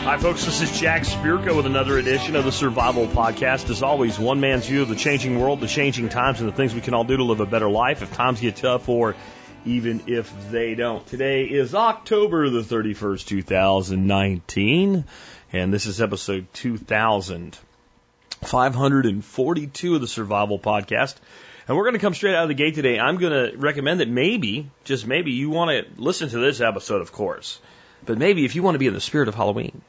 Hi, folks. This is Jack Spirko with another edition of the Survival Podcast. As always, one man's view of the changing world, the changing times, and the things we can all do to live a better life if times get tough or even if they don't. Today is October the 31st, 2019, and this is episode 2542 of the Survival Podcast. And we're going to come straight out of the gate today. I'm going to recommend that maybe, just maybe, you want to listen to this episode, of course. But maybe if you want to be in the spirit of Halloween,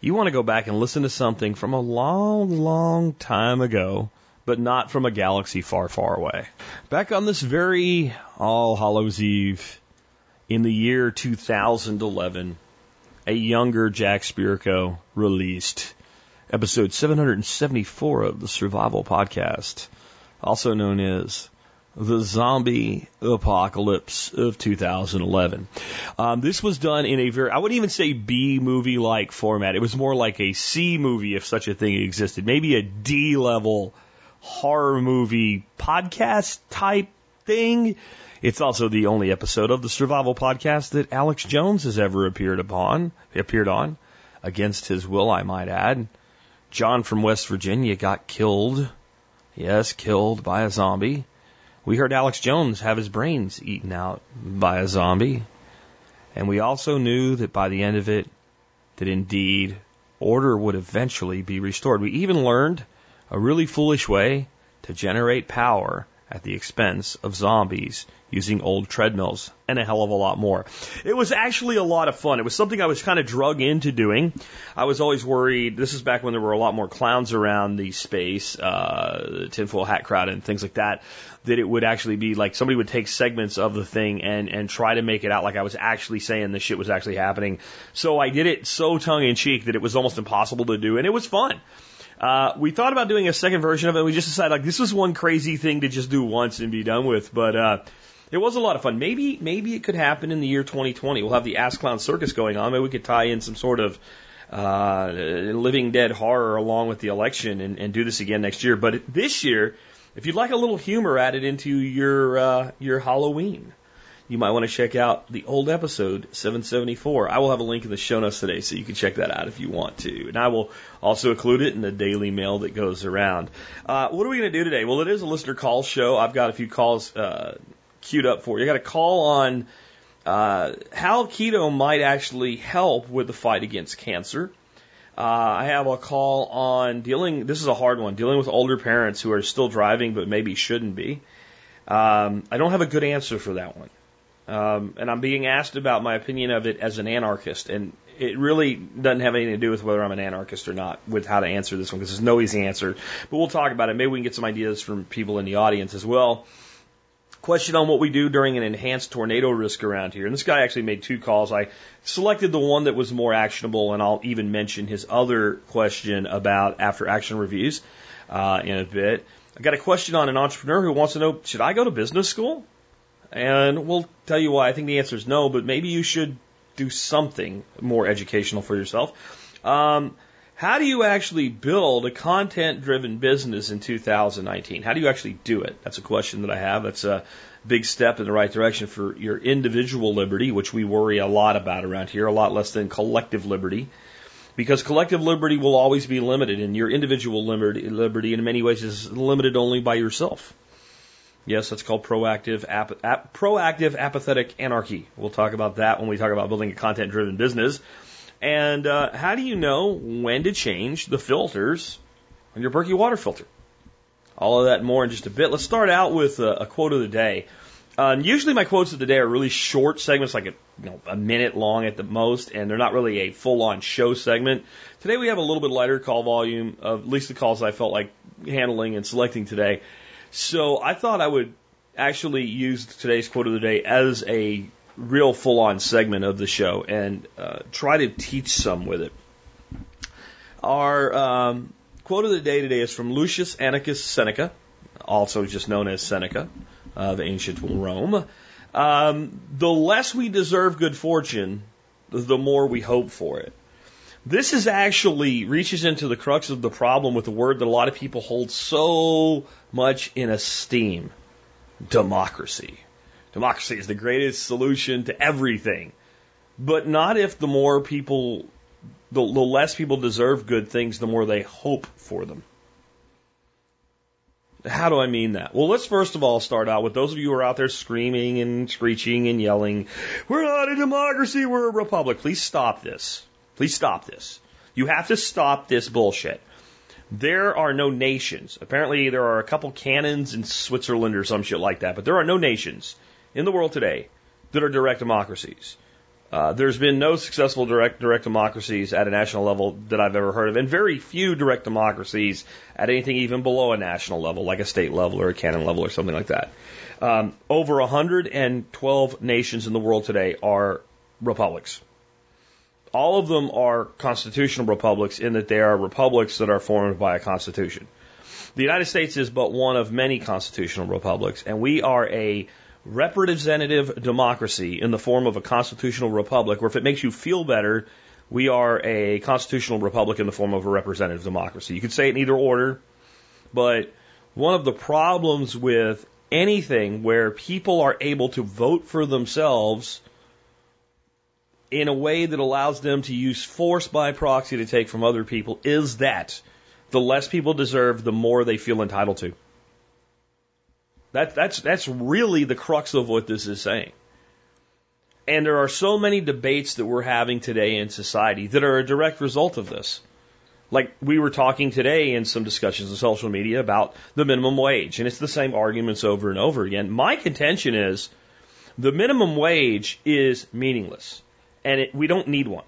you want to go back and listen to something from a long, long time ago, but not from a galaxy far, far away. Back on this very All Hallows Eve in the year 2011, a younger Jack Spirko released episode 774 of the Survival Podcast, also known as the zombie apocalypse of 2011. Um, this was done in a very, I wouldn't even say B movie like format. It was more like a C movie if such a thing existed. Maybe a D level horror movie podcast type thing. It's also the only episode of the Survival Podcast that Alex Jones has ever appeared upon, appeared on, against his will, I might add. John from West Virginia got killed. Yes, killed by a zombie. We heard Alex Jones have his brains eaten out by a zombie. And we also knew that by the end of it, that indeed order would eventually be restored. We even learned a really foolish way to generate power at the expense of zombies using old treadmills and a hell of a lot more. It was actually a lot of fun. It was something I was kind of drug into doing. I was always worried. This is back when there were a lot more clowns around the space, uh, tinfoil hat crowd and things like that. That it would actually be like somebody would take segments of the thing and and try to make it out like I was actually saying the shit was actually happening. So I did it so tongue in cheek that it was almost impossible to do, and it was fun. Uh, we thought about doing a second version of it. We just decided like this was one crazy thing to just do once and be done with, but. uh it was a lot of fun. Maybe maybe it could happen in the year 2020. We'll have the Ass Clown Circus going on. Maybe we could tie in some sort of uh, Living Dead horror along with the election and, and do this again next year. But this year, if you'd like a little humor added into your uh, your Halloween, you might want to check out the old episode 774. I will have a link in the show notes today, so you can check that out if you want to. And I will also include it in the daily mail that goes around. Uh, what are we going to do today? Well, it is a listener call show. I've got a few calls uh, queued up for you. I got a call on uh, how keto might actually help with the fight against cancer. Uh, I have a call on dealing. This is a hard one. Dealing with older parents who are still driving but maybe shouldn't be. Um, I don't have a good answer for that one. Um, and I'm being asked about my opinion of it as an anarchist, and it really doesn't have anything to do with whether I'm an anarchist or not with how to answer this one because there's no easy answer. But we'll talk about it. Maybe we can get some ideas from people in the audience as well. Question on what we do during an enhanced tornado risk around here. And this guy actually made two calls. I selected the one that was more actionable, and I'll even mention his other question about after action reviews uh, in a bit. I got a question on an entrepreneur who wants to know should I go to business school? And we'll tell you why. I think the answer is no, but maybe you should do something more educational for yourself. Um, how do you actually build a content driven business in 2019? How do you actually do it? That's a question that I have. That's a big step in the right direction for your individual liberty, which we worry a lot about around here, a lot less than collective liberty. Because collective liberty will always be limited, and your individual liberty, liberty in many ways is limited only by yourself. Yes, that's called proactive, ap- ap- proactive apathetic anarchy. We'll talk about that when we talk about building a content driven business. And uh, how do you know when to change the filters on your Berkey water filter? All of that more in just a bit. Let's start out with a, a quote of the day. Uh, usually my quotes of the day are really short segments, like a, you know, a minute long at the most, and they're not really a full-on show segment. Today we have a little bit lighter call volume, of at least the calls I felt like handling and selecting today. So I thought I would actually use today's quote of the day as a real full on segment of the show and uh, try to teach some with it. Our um, quote of the day today is from Lucius Annaeus Seneca, also just known as Seneca of ancient Rome. Um, the less we deserve good fortune, the more we hope for it. This is actually reaches into the crux of the problem with the word that a lot of people hold so much in esteem democracy. Democracy is the greatest solution to everything. But not if the more people, the, the less people deserve good things, the more they hope for them. How do I mean that? Well, let's first of all start out with those of you who are out there screaming and screeching and yelling, we're not a democracy, we're a republic. Please stop this. Please stop this. You have to stop this bullshit. There are no nations. Apparently, there are a couple cantons in Switzerland or some shit like that, but there are no nations in the world today that are direct democracies. Uh, there's been no successful direct direct democracies at a national level that I've ever heard of, and very few direct democracies at anything even below a national level, like a state level or a canton level or something like that. Um, over 112 nations in the world today are republics. All of them are constitutional republics in that they are republics that are formed by a constitution. The United States is but one of many constitutional republics, and we are a representative democracy in the form of a constitutional republic, or if it makes you feel better, we are a constitutional republic in the form of a representative democracy. You could say it in either order, but one of the problems with anything where people are able to vote for themselves in a way that allows them to use force by proxy to take from other people is that the less people deserve, the more they feel entitled to. That, that's, that's really the crux of what this is saying. And there are so many debates that we're having today in society that are a direct result of this. Like we were talking today in some discussions on social media about the minimum wage, and it's the same arguments over and over again. My contention is the minimum wage is meaningless, and it, we don't need one.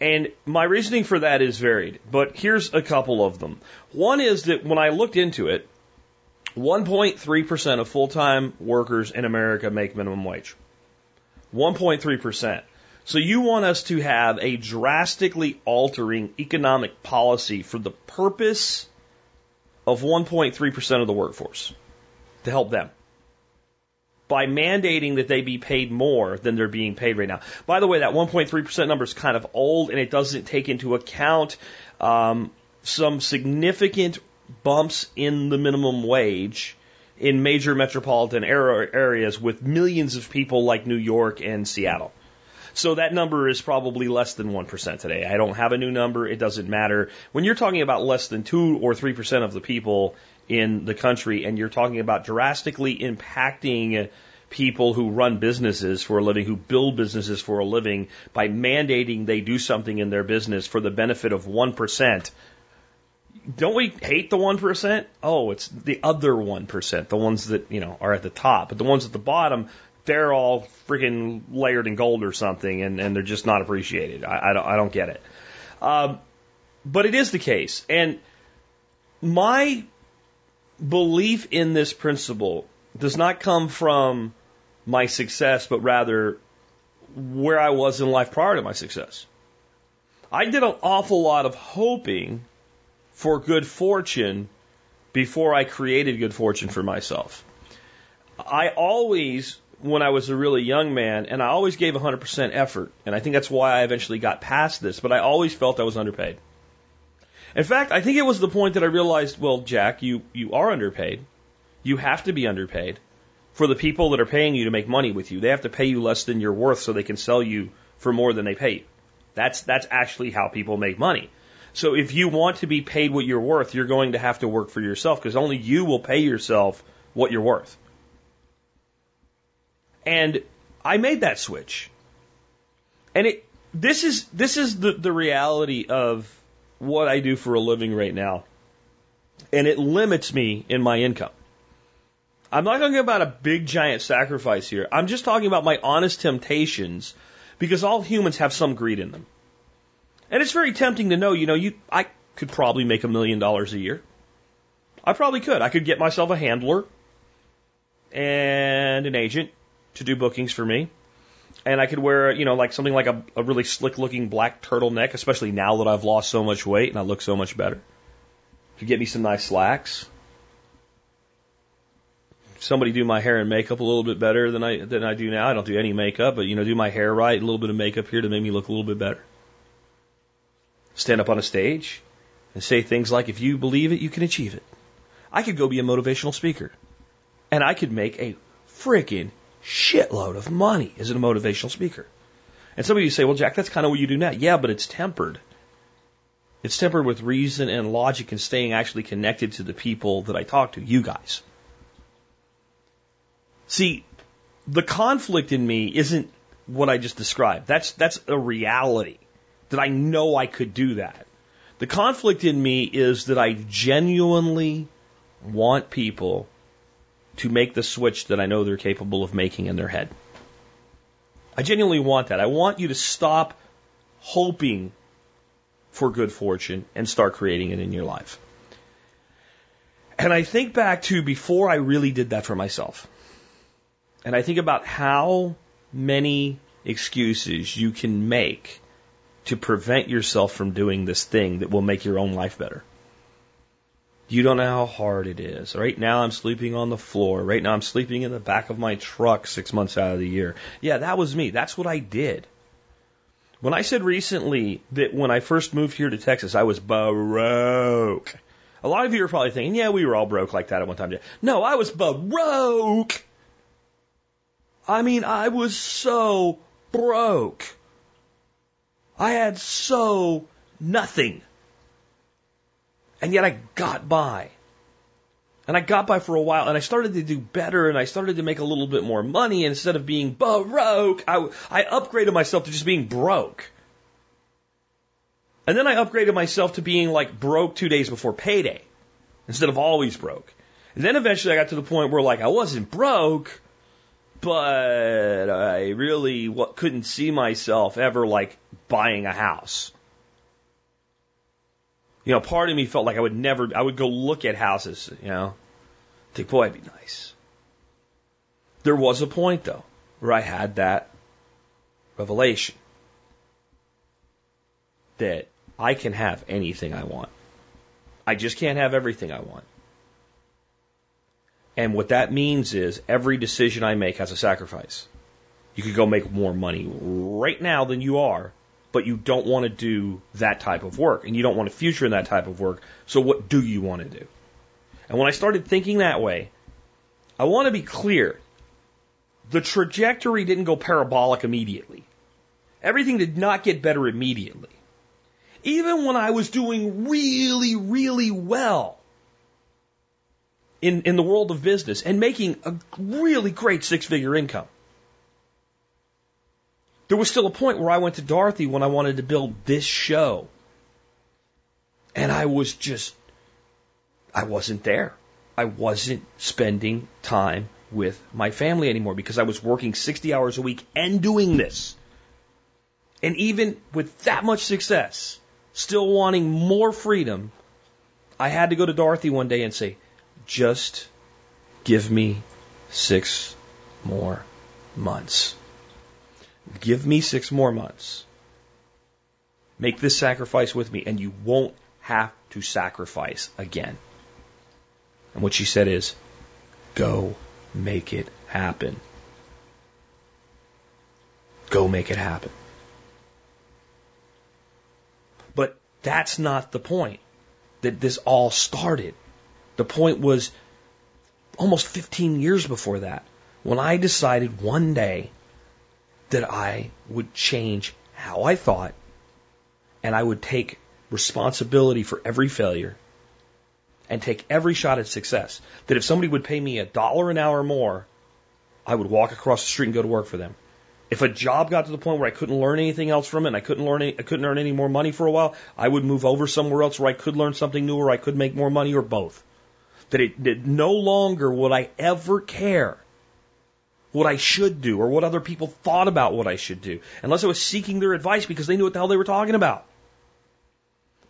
And my reasoning for that is varied, but here's a couple of them. One is that when I looked into it, 1.3% of full time workers in America make minimum wage. 1.3%. So you want us to have a drastically altering economic policy for the purpose of 1.3% of the workforce to help them by mandating that they be paid more than they're being paid right now. By the way, that 1.3% number is kind of old and it doesn't take into account um, some significant bumps in the minimum wage in major metropolitan areas with millions of people like New York and Seattle. So that number is probably less than 1% today. I don't have a new number. It doesn't matter. When you're talking about less than 2 or 3% of the people in the country and you're talking about drastically impacting people who run businesses for a living, who build businesses for a living by mandating they do something in their business for the benefit of 1%, don't we hate the 1%? Oh, it's the other 1%, the ones that, you know, are at the top. But the ones at the bottom, they're all freaking layered in gold or something and, and they're just not appreciated. I, I, don't, I don't get it. Um, but it is the case. And my belief in this principle does not come from my success, but rather where I was in life prior to my success. I did an awful lot of hoping for good fortune before I created good fortune for myself. I always, when I was a really young man, and I always gave 100% effort, and I think that's why I eventually got past this, but I always felt I was underpaid. In fact, I think it was the point that I realized, well, Jack, you, you are underpaid. You have to be underpaid for the people that are paying you to make money with you. They have to pay you less than you're worth so they can sell you for more than they pay you. That's, that's actually how people make money. So if you want to be paid what you're worth, you're going to have to work for yourself because only you will pay yourself what you're worth. And I made that switch. And it this is this is the, the reality of what I do for a living right now. And it limits me in my income. I'm not talking about a big giant sacrifice here. I'm just talking about my honest temptations because all humans have some greed in them. And it's very tempting to know, you know, you I could probably make a million dollars a year. I probably could. I could get myself a handler and an agent to do bookings for me. And I could wear, you know, like something like a, a really slick looking black turtleneck, especially now that I've lost so much weight and I look so much better. To get me some nice slacks. Somebody do my hair and makeup a little bit better than I than I do now. I don't do any makeup, but you know, do my hair right, a little bit of makeup here to make me look a little bit better. stand up on a stage and say things like, if you believe it, you can achieve it. I could go be a motivational speaker and I could make a freaking shitload of money as a motivational speaker. And some of you say, well, Jack, that's kind of what you do now. Yeah, but it's tempered. It's tempered with reason and logic and staying actually connected to the people that I talk to, you guys. See, the conflict in me isn't what I just described. That's, that's a reality that I know I could do that. The conflict in me is that I genuinely want people to make the switch that I know they're capable of making in their head. I genuinely want that. I want you to stop hoping for good fortune and start creating it in your life. And I think back to before I really did that for myself. And I think about how many excuses you can make to prevent yourself from doing this thing that will make your own life better. You don't know how hard it is. Right now I'm sleeping on the floor. Right now I'm sleeping in the back of my truck six months out of the year. Yeah, that was me. That's what I did. When I said recently that when I first moved here to Texas, I was broke. A lot of you are probably thinking, yeah, we were all broke like that at one time. No, I was broke. I mean, I was so broke. I had so nothing. And yet I got by. And I got by for a while and I started to do better and I started to make a little bit more money. And instead of being broke, I, I upgraded myself to just being broke. And then I upgraded myself to being like broke two days before payday instead of always broke. And then eventually I got to the point where like I wasn't broke, but I really couldn't see myself ever like buying a house. You know, part of me felt like I would never, I would go look at houses, you know, think, boy, it'd be nice. There was a point though where I had that revelation that I can have anything I want. I just can't have everything I want. And what that means is every decision I make has a sacrifice. You could go make more money right now than you are, but you don't want to do that type of work and you don't want a future in that type of work. So what do you want to do? And when I started thinking that way, I want to be clear. The trajectory didn't go parabolic immediately. Everything did not get better immediately. Even when I was doing really, really well in, in the world of business and making a really great six figure income. There was still a point where I went to Dorothy when I wanted to build this show. And I was just, I wasn't there. I wasn't spending time with my family anymore because I was working 60 hours a week and doing this. And even with that much success, still wanting more freedom, I had to go to Dorothy one day and say, just give me six more months. Give me six more months. Make this sacrifice with me, and you won't have to sacrifice again. And what she said is, go make it happen. Go make it happen. But that's not the point that this all started. The point was almost 15 years before that when I decided one day that I would change how I thought and I would take responsibility for every failure and take every shot at success. That if somebody would pay me a dollar an hour more, I would walk across the street and go to work for them. If a job got to the point where I couldn't learn anything else from it and I couldn't learn any, I couldn't earn any more money for a while, I would move over somewhere else where I could learn something new or I could make more money or both. That it that no longer would I ever care what I should do or what other people thought about what I should do, unless I was seeking their advice because they knew what the hell they were talking about.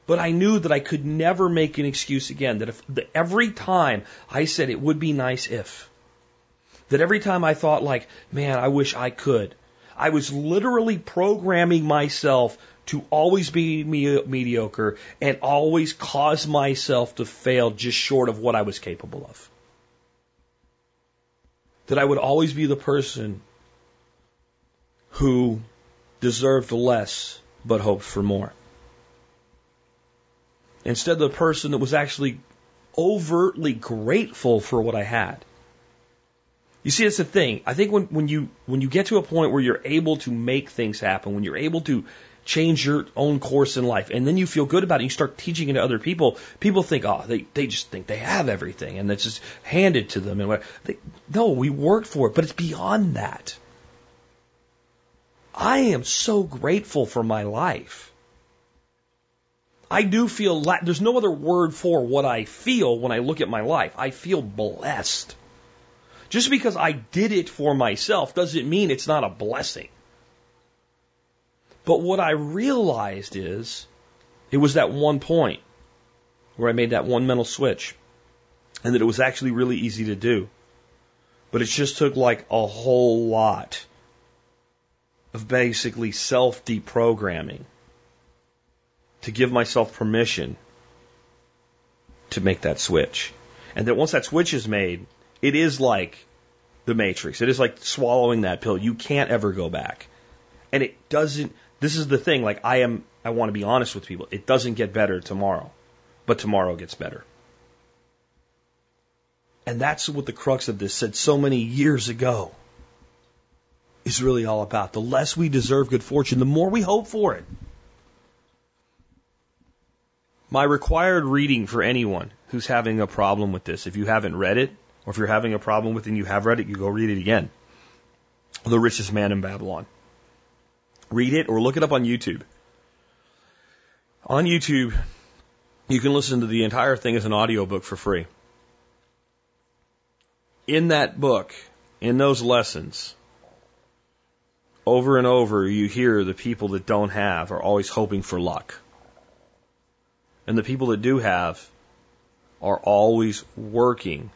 But I knew that I could never make an excuse again. That if that every time I said it would be nice if, that every time I thought like, man, I wish I could, I was literally programming myself to always be me- mediocre and always cause myself to fail just short of what I was capable of that I would always be the person who deserved less but hoped for more. instead of the person that was actually overtly grateful for what I had. You see, it's the thing. I think when, when you when you get to a point where you're able to make things happen, when you're able to change your own course in life, and then you feel good about it, you start teaching it to other people. People think, oh, they they just think they have everything, and it's just handed to them. And what they, no, we worked for it, but it's beyond that. I am so grateful for my life. I do feel la- there's no other word for what I feel when I look at my life. I feel blessed. Just because I did it for myself doesn't mean it's not a blessing. But what I realized is it was that one point where I made that one mental switch and that it was actually really easy to do. But it just took like a whole lot of basically self deprogramming to give myself permission to make that switch. And that once that switch is made, it is like the Matrix. It is like swallowing that pill. You can't ever go back. And it doesn't, this is the thing, like I am, I want to be honest with people. It doesn't get better tomorrow, but tomorrow gets better. And that's what the crux of this said so many years ago is really all about. The less we deserve good fortune, the more we hope for it. My required reading for anyone who's having a problem with this, if you haven't read it, or if you're having a problem with it and you have read it, you go read it again. The Richest Man in Babylon. Read it or look it up on YouTube. On YouTube, you can listen to the entire thing as an audiobook for free. In that book, in those lessons, over and over you hear the people that don't have are always hoping for luck. And the people that do have are always working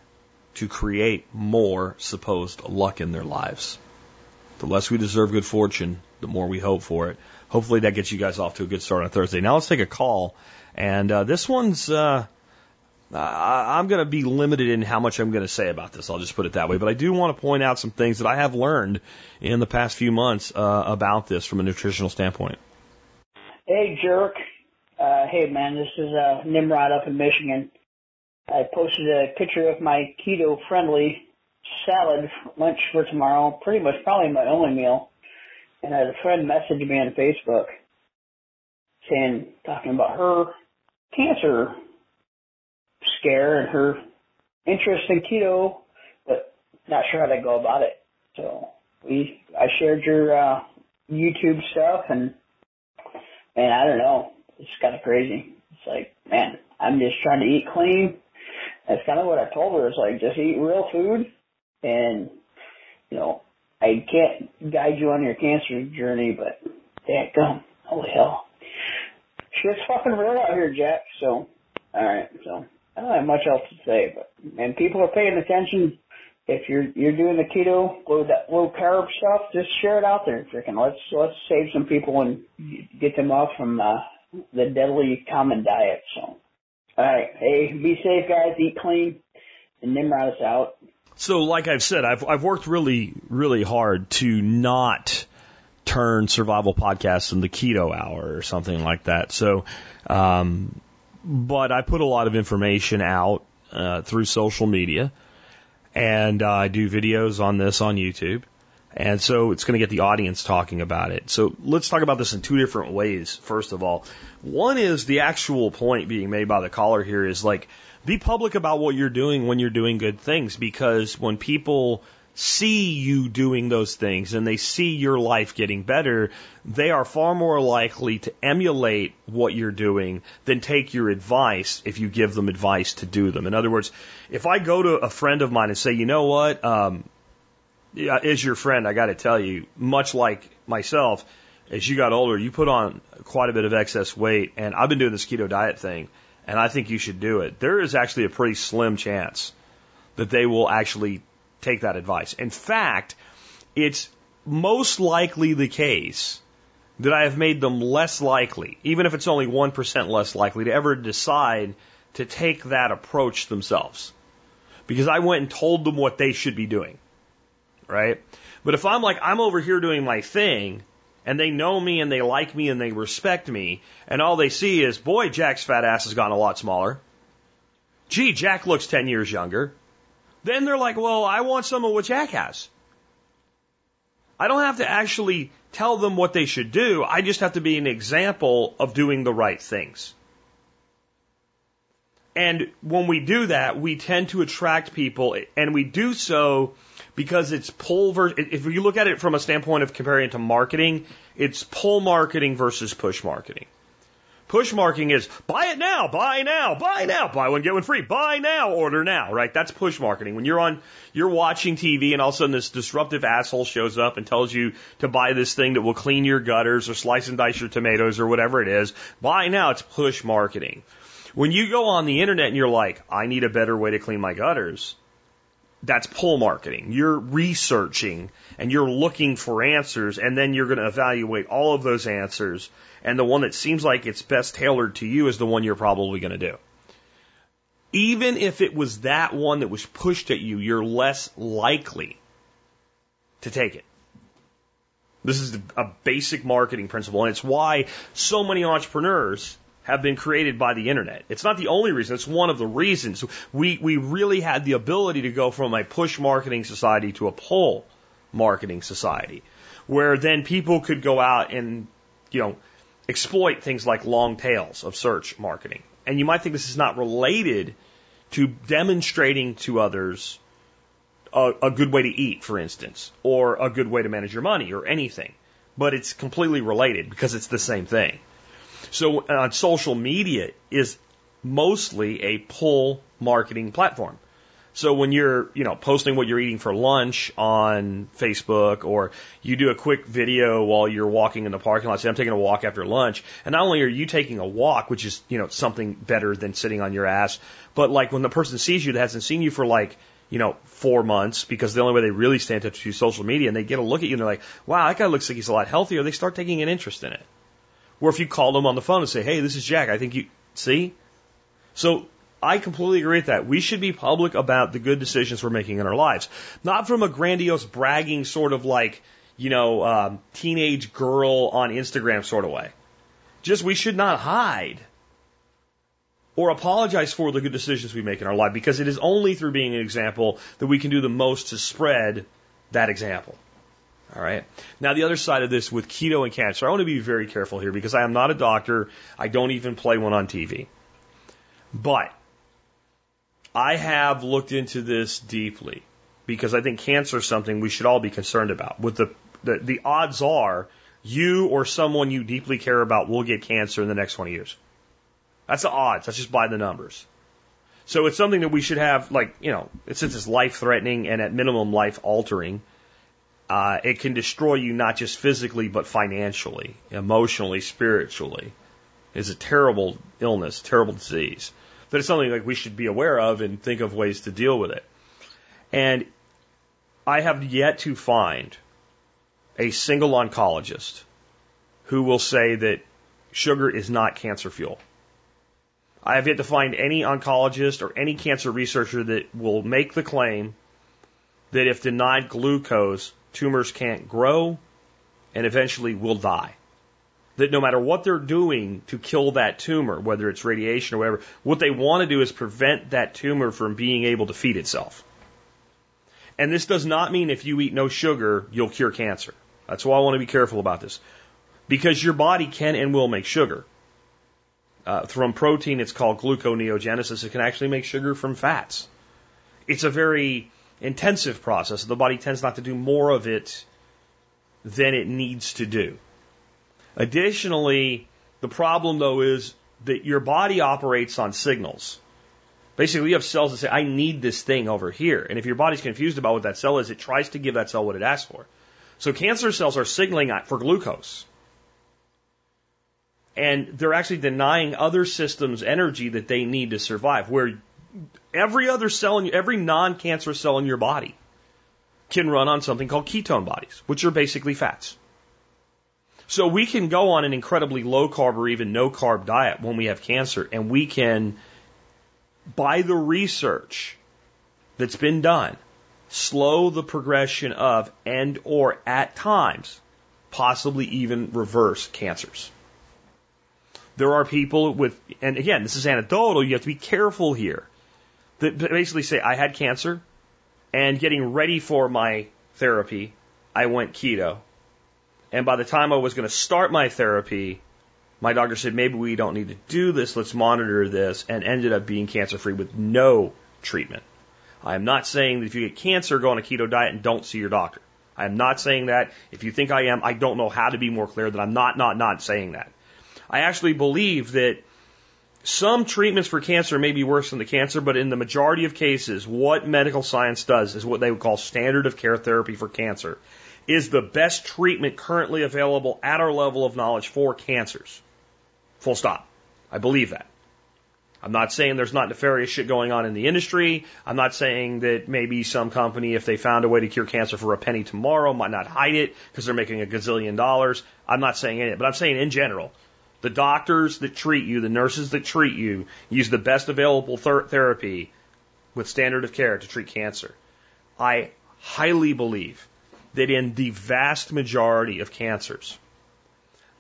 to create more supposed luck in their lives. The less we deserve good fortune, the more we hope for it. Hopefully that gets you guys off to a good start on Thursday. Now let's take a call. And uh, this one's, uh, I'm going to be limited in how much I'm going to say about this. I'll just put it that way. But I do want to point out some things that I have learned in the past few months uh, about this from a nutritional standpoint. Hey, jerk. Uh, hey, man, this is uh, Nimrod up in Michigan. I posted a picture of my keto friendly salad lunch for tomorrow, pretty much probably my only meal. And I had a friend message me on Facebook saying, talking about her cancer scare and her interest in keto, but not sure how to go about it. So we, I shared your, uh, YouTube stuff and, and I don't know, it's kind of crazy. It's like, man, I'm just trying to eat clean that's kind of what I told her. It's like just eat real food, and you know I can't guide you on your cancer journey, but gum, holy hell, shit's fucking real out here, Jack. So, all right, so I don't have much else to say, but and people are paying attention. If you're you're doing the keto low that low carb stuff, just share it out there, freaking. Let's let's save some people and get them off from uh, the deadly common diet. So. All right. Hey, be safe, guys. Eat clean. And Nimrod is out. So, like I've said, I've I've worked really really hard to not turn survival podcasts into keto hour or something like that. So, um, but I put a lot of information out uh, through social media, and uh, I do videos on this on YouTube. And so it's going to get the audience talking about it. So let's talk about this in two different ways, first of all. One is the actual point being made by the caller here is like, be public about what you're doing when you're doing good things because when people see you doing those things and they see your life getting better, they are far more likely to emulate what you're doing than take your advice if you give them advice to do them. In other words, if I go to a friend of mine and say, you know what, um, as your friend, I got to tell you, much like myself, as you got older, you put on quite a bit of excess weight, and I've been doing this keto diet thing, and I think you should do it. There is actually a pretty slim chance that they will actually take that advice. In fact, it's most likely the case that I have made them less likely, even if it's only 1% less likely, to ever decide to take that approach themselves. Because I went and told them what they should be doing right? But if I'm like, I'm over here doing my thing, and they know me and they like me and they respect me, and all they see is, boy, Jack's fat ass has gotten a lot smaller. Gee, Jack looks 10 years younger. Then they're like, well, I want some of what Jack has. I don't have to actually tell them what they should do. I just have to be an example of doing the right things. And when we do that, we tend to attract people, and we do so because it's pull versus, if you look at it from a standpoint of comparing it to marketing, it's pull marketing versus push marketing. Push marketing is buy it now, buy now, buy now, buy one, get one free, buy now, order now, right? That's push marketing. When you're on, you're watching TV and all of a sudden this disruptive asshole shows up and tells you to buy this thing that will clean your gutters or slice and dice your tomatoes or whatever it is. Buy now, it's push marketing. When you go on the internet and you're like, I need a better way to clean my gutters, that's pull marketing. You're researching and you're looking for answers and then you're going to evaluate all of those answers and the one that seems like it's best tailored to you is the one you're probably going to do. Even if it was that one that was pushed at you, you're less likely to take it. This is a basic marketing principle and it's why so many entrepreneurs have been created by the internet. It's not the only reason, it's one of the reasons. We, we really had the ability to go from a push marketing society to a pull marketing society, where then people could go out and, you know, exploit things like long tails of search marketing. And you might think this is not related to demonstrating to others a, a good way to eat, for instance, or a good way to manage your money or anything. But it's completely related because it's the same thing. So on uh, social media is mostly a pull marketing platform. So when you're, you know, posting what you're eating for lunch on Facebook or you do a quick video while you're walking in the parking lot, say I'm taking a walk after lunch, and not only are you taking a walk, which is, you know, something better than sitting on your ass, but like when the person sees you that hasn't seen you for like, you know, four months, because the only way they really with you is social media, and they get a look at you and they're like, wow, that guy looks like he's a lot healthier, they start taking an interest in it. Or if you call them on the phone and say, hey, this is Jack, I think you, see? So I completely agree with that. We should be public about the good decisions we're making in our lives. Not from a grandiose bragging sort of like, you know, um, teenage girl on Instagram sort of way. Just we should not hide or apologize for the good decisions we make in our life because it is only through being an example that we can do the most to spread that example. All right. Now, the other side of this with keto and cancer, I want to be very careful here because I am not a doctor. I don't even play one on TV. But I have looked into this deeply because I think cancer is something we should all be concerned about. With the, the, the odds are you or someone you deeply care about will get cancer in the next 20 years. That's the odds. That's just by the numbers. So it's something that we should have, like, you know, since it's life threatening and at minimum life altering, uh, it can destroy you not just physically, but financially, emotionally, spiritually. It's a terrible illness, terrible disease. But it's something like we should be aware of and think of ways to deal with it. And I have yet to find a single oncologist who will say that sugar is not cancer fuel. I have yet to find any oncologist or any cancer researcher that will make the claim that if denied glucose, tumors can't grow and eventually will die. That no matter what they're doing to kill that tumor, whether it's radiation or whatever, what they want to do is prevent that tumor from being able to feed itself. And this does not mean if you eat no sugar, you'll cure cancer. That's why I want to be careful about this. Because your body can and will make sugar. Uh, from protein, it's called gluconeogenesis. It can actually make sugar from fats. It's a very intensive process. The body tends not to do more of it than it needs to do. Additionally, the problem though is that your body operates on signals. Basically, you have cells that say, I need this thing over here. And if your body's confused about what that cell is, it tries to give that cell what it asks for. So cancer cells are signaling for glucose. And they're actually denying other systems energy that they need to survive. Where every other cell in every non-cancerous cell in your body can run on something called ketone bodies, which are basically fats. So we can go on an incredibly low carb or even no carb diet when we have cancer and we can, by the research that's been done, slow the progression of and or at times possibly even reverse cancers. There are people with, and again, this is anecdotal, you have to be careful here, that basically say, I had cancer, and getting ready for my therapy, I went keto. And by the time I was going to start my therapy, my doctor said, maybe we don't need to do this, let's monitor this, and ended up being cancer free with no treatment. I am not saying that if you get cancer, go on a keto diet and don't see your doctor. I am not saying that. If you think I am, I don't know how to be more clear that I'm not, not, not saying that. I actually believe that some treatments for cancer may be worse than the cancer, but in the majority of cases, what medical science does is what they would call standard of care therapy for cancer is the best treatment currently available at our level of knowledge for cancers. Full stop. I believe that. I'm not saying there's not nefarious shit going on in the industry. I'm not saying that maybe some company, if they found a way to cure cancer for a penny tomorrow, might not hide it because they're making a gazillion dollars. I'm not saying it, but I'm saying in general, the doctors that treat you, the nurses that treat you, use the best available ther- therapy with standard of care to treat cancer. I highly believe that in the vast majority of cancers,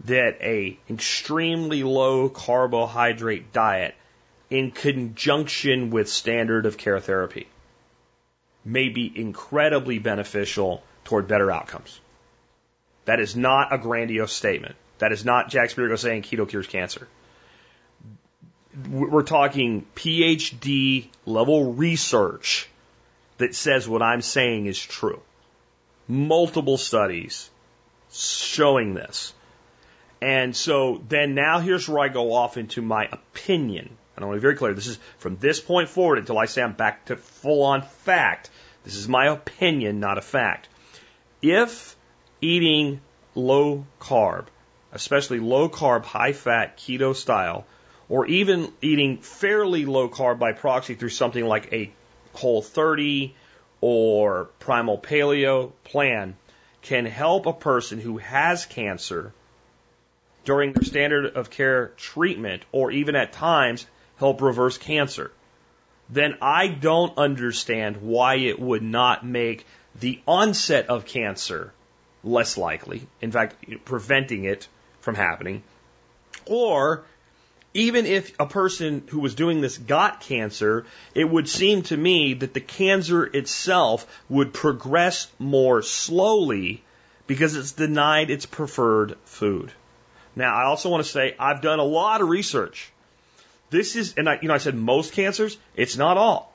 that a extremely low carbohydrate diet in conjunction with standard of care therapy may be incredibly beneficial toward better outcomes. That is not a grandiose statement. That is not Jack Spirko saying keto cures cancer. We're talking PhD level research that says what I'm saying is true. Multiple studies showing this. And so then now here's where I go off into my opinion. And I want to be very clear. This is from this point forward until I say I'm back to full on fact. This is my opinion, not a fact. If eating low carb, especially low carb, high fat, keto style, or even eating fairly low carb by proxy through something like a whole 30 or primal paleo plan can help a person who has cancer during their standard of care treatment or even at times help reverse cancer, then I don't understand why it would not make the onset of cancer less likely, in fact, preventing it from happening. Or even if a person who was doing this got cancer, it would seem to me that the cancer itself would progress more slowly because it's denied its preferred food. Now, I also want to say I've done a lot of research. This is, and I, you know, I said most cancers. It's not all.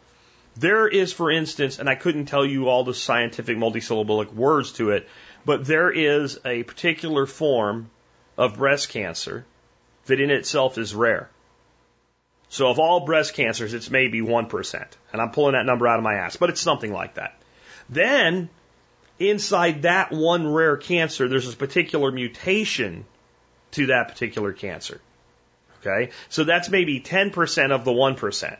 There is, for instance, and I couldn't tell you all the scientific multisyllabic words to it, but there is a particular form of breast cancer that in itself is rare. So of all breast cancers, it's maybe 1%. And I'm pulling that number out of my ass, but it's something like that. Then, inside that one rare cancer, there's a particular mutation to that particular cancer. Okay? So that's maybe 10% of the 1%.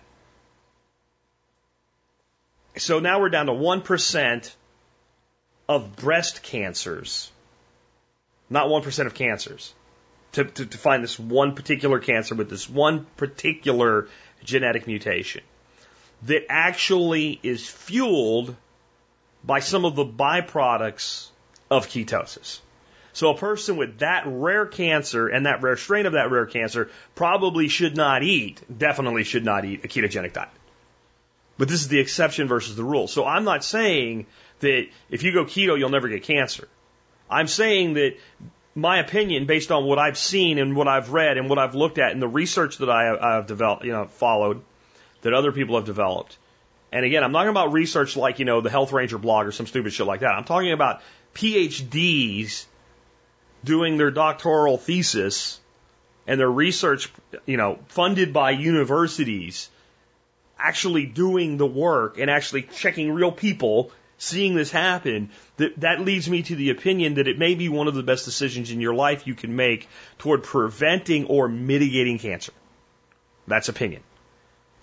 So now we're down to 1% of breast cancers, not 1% of cancers, to, to, to find this one particular cancer with this one particular genetic mutation that actually is fueled by some of the byproducts of ketosis. So a person with that rare cancer and that rare strain of that rare cancer probably should not eat, definitely should not eat a ketogenic diet. But this is the exception versus the rule. So I'm not saying that if you go keto, you'll never get cancer. I'm saying that my opinion, based on what I've seen and what I've read and what I've looked at and the research that I have developed, you know, followed, that other people have developed. And again, I'm not talking about research like, you know, the Health Ranger blog or some stupid shit like that. I'm talking about PhDs doing their doctoral thesis and their research, you know, funded by universities, actually doing the work and actually checking real people, seeing this happen, that, that leads me to the opinion that it may be one of the best decisions in your life you can make toward preventing or mitigating cancer. That's opinion.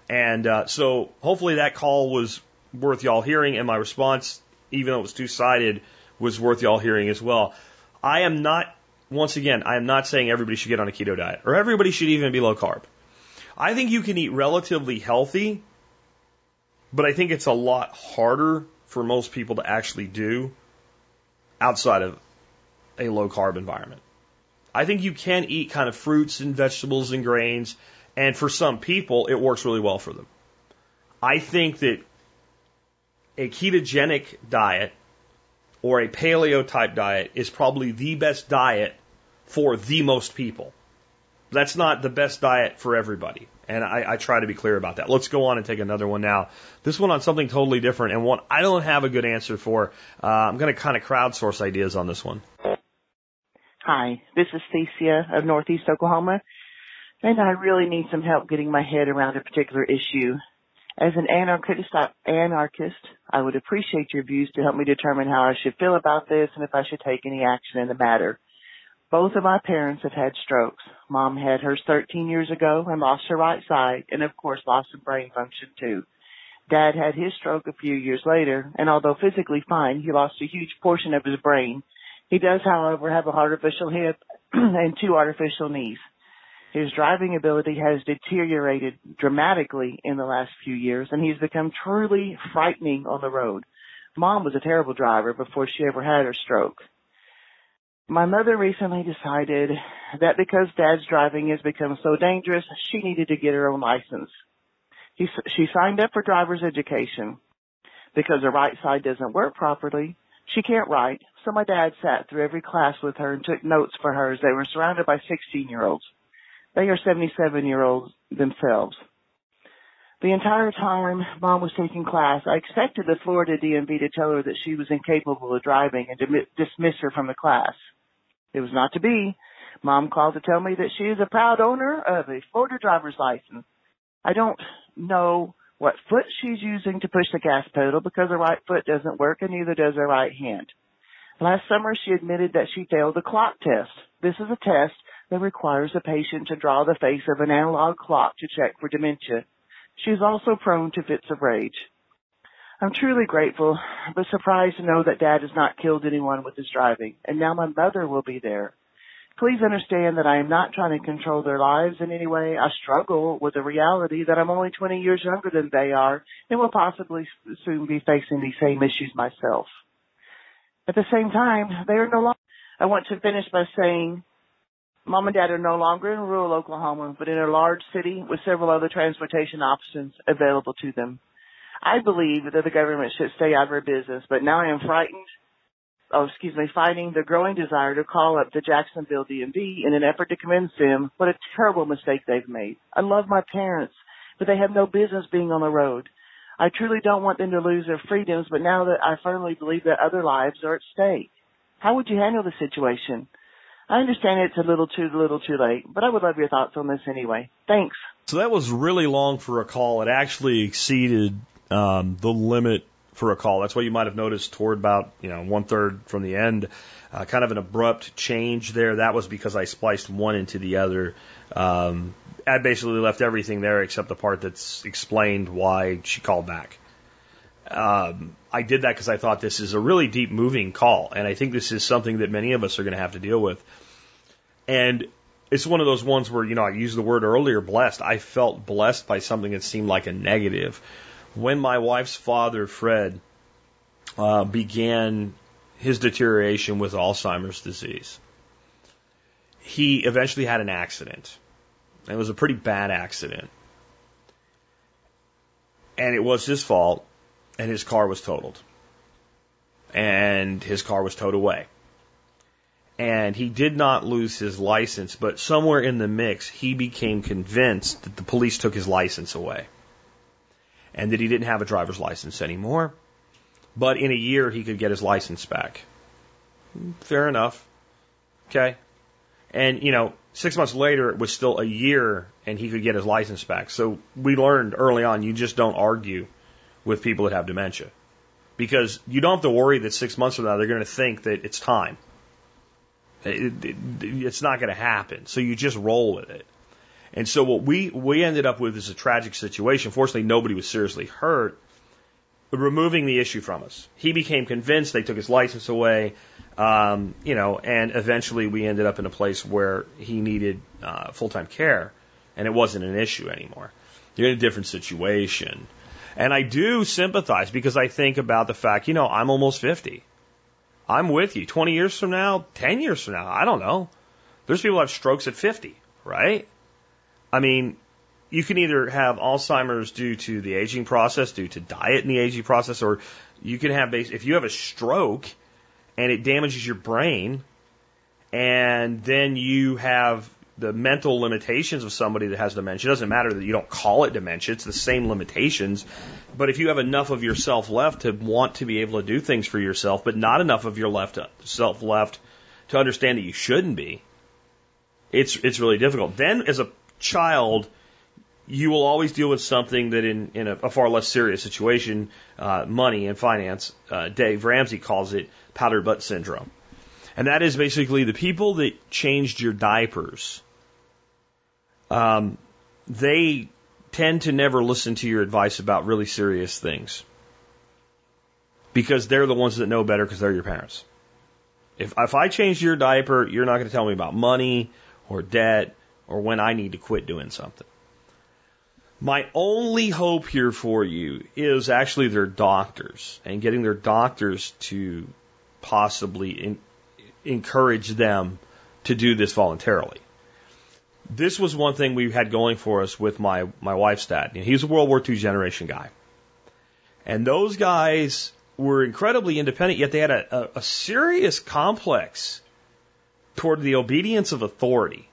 And uh, so hopefully that call was worth y'all hearing, and my response, even though it was two sided, was worth y'all hearing as well. I am not, once again, I am not saying everybody should get on a keto diet or everybody should even be low carb. I think you can eat relatively healthy, but I think it's a lot harder for most people to actually do outside of a low carb environment. I think you can eat kind of fruits and vegetables and grains, and for some people, it works really well for them. I think that a ketogenic diet or a paleo type diet is probably the best diet for the most people. That's not the best diet for everybody. And I, I, try to be clear about that. Let's go on and take another one now. This one on something totally different and one I don't have a good answer for. Uh, I'm going to kind of crowdsource ideas on this one. Hi, this is Thecia of Northeast Oklahoma, and I really need some help getting my head around a particular issue. As an anarchist, anarchist, I would appreciate your views to help me determine how I should feel about this and if I should take any action in the matter. Both of my parents have had strokes. Mom had hers 13 years ago and lost her right side and of course lost some brain function too. Dad had his stroke a few years later and although physically fine, he lost a huge portion of his brain. He does, however, have a artificial hip and two artificial knees. His driving ability has deteriorated dramatically in the last few years and he's become truly frightening on the road. Mom was a terrible driver before she ever had her stroke. My mother recently decided that because dad's driving has become so dangerous, she needed to get her own license. He, she signed up for driver's education. Because her right side doesn't work properly, she can't write, so my dad sat through every class with her and took notes for her as they were surrounded by 16 year olds. They are 77 year olds themselves. The entire time mom was taking class, I expected the Florida DMV to tell her that she was incapable of driving and to dismiss her from the class. It was not to be. Mom called to tell me that she is a proud owner of a Florida driver's license. I don't know what foot she's using to push the gas pedal because her right foot doesn't work and neither does her right hand. Last summer she admitted that she failed the clock test. This is a test that requires a patient to draw the face of an analog clock to check for dementia. She is also prone to fits of rage. I'm truly grateful, but surprised to know that dad has not killed anyone with his driving, and now my mother will be there. Please understand that I am not trying to control their lives in any way. I struggle with the reality that I'm only 20 years younger than they are and will possibly soon be facing these same issues myself. At the same time, they are no longer, I want to finish by saying mom and dad are no longer in rural Oklahoma, but in a large city with several other transportation options available to them. I believe that the government should stay out of our business, but now I am frightened, oh, excuse me, fighting the growing desire to call up the Jacksonville DMV in an effort to convince them what a terrible mistake they've made. I love my parents, but they have no business being on the road. I truly don't want them to lose their freedoms, but now that I firmly believe that other lives are at stake. How would you handle the situation? I understand it's a little too little too late, but I would love your thoughts on this anyway. Thanks. So that was really long for a call. It actually exceeded um, the limit for a call. That's why you might have noticed toward about you know one third from the end, uh, kind of an abrupt change there. That was because I spliced one into the other. Um, I basically left everything there except the part that's explained why she called back. Um, I did that because I thought this is a really deep moving call, and I think this is something that many of us are going to have to deal with. And it's one of those ones where, you know, I used the word earlier, blessed. I felt blessed by something that seemed like a negative when my wife's father, Fred, uh, began his deterioration with Alzheimer's disease, he eventually had an accident. It was a pretty bad accident. And it was his fault, and his car was totaled. And his car was towed away. And he did not lose his license, but somewhere in the mix, he became convinced that the police took his license away and that he didn't have a driver's license anymore. But in a year, he could get his license back. Fair enough. Okay. And, you know, six months later, it was still a year and he could get his license back. So we learned early on, you just don't argue with people that have dementia. Because you don't have to worry that six months from now, they're going to think that it's time. It, it, it's not going to happen. So you just roll with it. And so what we, we ended up with is a tragic situation. Fortunately, nobody was seriously hurt, removing the issue from us. He became convinced they took his license away, um, you know, and eventually we ended up in a place where he needed uh, full-time care and it wasn't an issue anymore. You're in a different situation. And I do sympathize because I think about the fact, you know, I'm almost 50. I'm with you. 20 years from now, 10 years from now, I don't know. There's people who have strokes at 50, right? I mean, you can either have Alzheimer's due to the aging process, due to diet in the aging process, or you can have, if you have a stroke and it damages your brain, and then you have the mental limitations of somebody that has dementia. It doesn't matter that you don't call it dementia, it's the same limitations. But if you have enough of yourself left to want to be able to do things for yourself, but not enough of your left self left to understand that you shouldn't be, it's it's really difficult. Then as a child, you will always deal with something that in, in a, a far less serious situation, uh, money and finance, uh, Dave Ramsey calls it powdered butt syndrome. And that is basically the people that changed your diapers um, they tend to never listen to your advice about really serious things because they're the ones that know better because they're your parents. If, if I change your diaper, you're not going to tell me about money or debt or when I need to quit doing something. My only hope here for you is actually their doctors and getting their doctors to possibly in, encourage them to do this voluntarily this was one thing we had going for us with my, my wife's dad. He's a World War II generation guy. And those guys were incredibly independent, yet they had a, a, a serious complex toward the obedience of authority.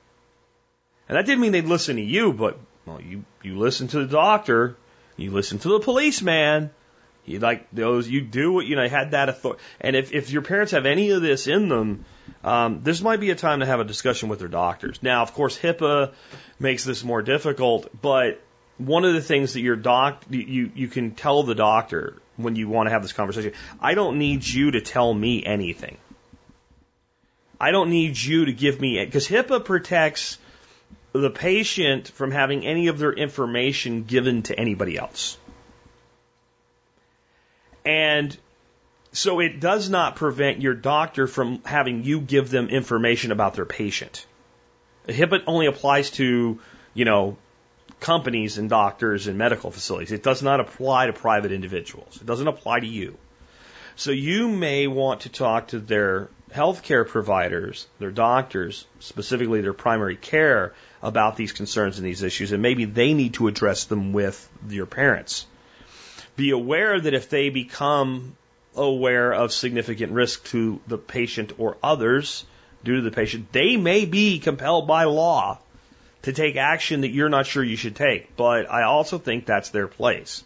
And that didn't mean they'd listen to you, but well, you, you listen to the doctor, you listen to the policeman, you like those, you do what, you know, had that authority. And if, if your parents have any of this in them, um, this might be a time to have a discussion with their doctors. Now, of course, HIPAA makes this more difficult, but one of the things that your doc, you, you can tell the doctor when you want to have this conversation, I don't need you to tell me anything. I don't need you to give me, because HIPAA protects the patient from having any of their information given to anybody else. And so it does not prevent your doctor from having you give them information about their patient. HIPAA only applies to, you know, companies and doctors and medical facilities. It does not apply to private individuals. It doesn't apply to you. So you may want to talk to their healthcare providers, their doctors, specifically their primary care, about these concerns and these issues, and maybe they need to address them with your parents be aware that if they become aware of significant risk to the patient or others due to the patient, they may be compelled by law to take action that you're not sure you should take. But I also think that's their place.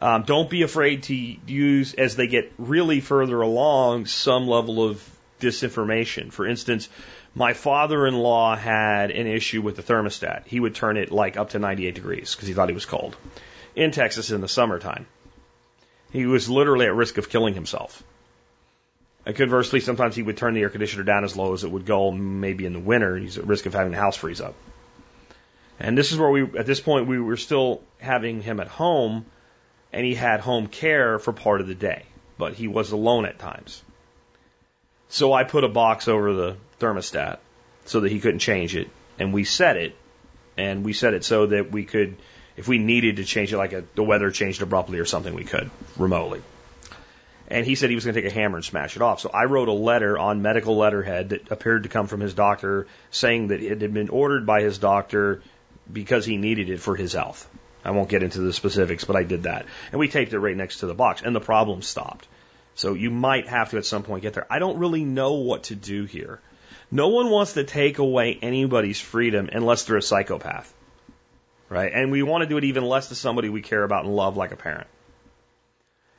Um, don't be afraid to use, as they get really further along, some level of disinformation. For instance, my father-in-law had an issue with the thermostat. He would turn it like up to 98 degrees because he thought he was cold in Texas in the summertime. He was literally at risk of killing himself. And conversely, sometimes he would turn the air conditioner down as low as it would go, maybe in the winter. He's at risk of having the house freeze up. And this is where we, at this point, we were still having him at home, and he had home care for part of the day, but he was alone at times. So I put a box over the thermostat so that he couldn't change it, and we set it, and we set it so that we could if we needed to change it, like a, the weather changed abruptly or something, we could remotely. And he said he was going to take a hammer and smash it off. So I wrote a letter on medical letterhead that appeared to come from his doctor saying that it had been ordered by his doctor because he needed it for his health. I won't get into the specifics, but I did that. And we taped it right next to the box, and the problem stopped. So you might have to at some point get there. I don't really know what to do here. No one wants to take away anybody's freedom unless they're a psychopath right? And we want to do it even less to somebody we care about and love like a parent.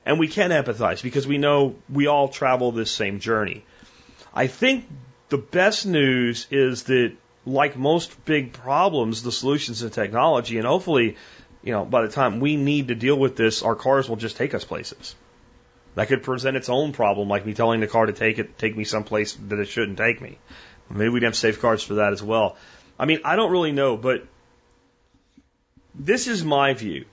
And we can empathize because we know we all travel this same journey. I think the best news is that, like most big problems, the solutions in technology, and hopefully, you know, by the time we need to deal with this, our cars will just take us places. That could present its own problem, like me telling the car to take it, take me someplace that it shouldn't take me. Maybe we'd have safeguards for that as well. I mean, I don't really know, but this is my view.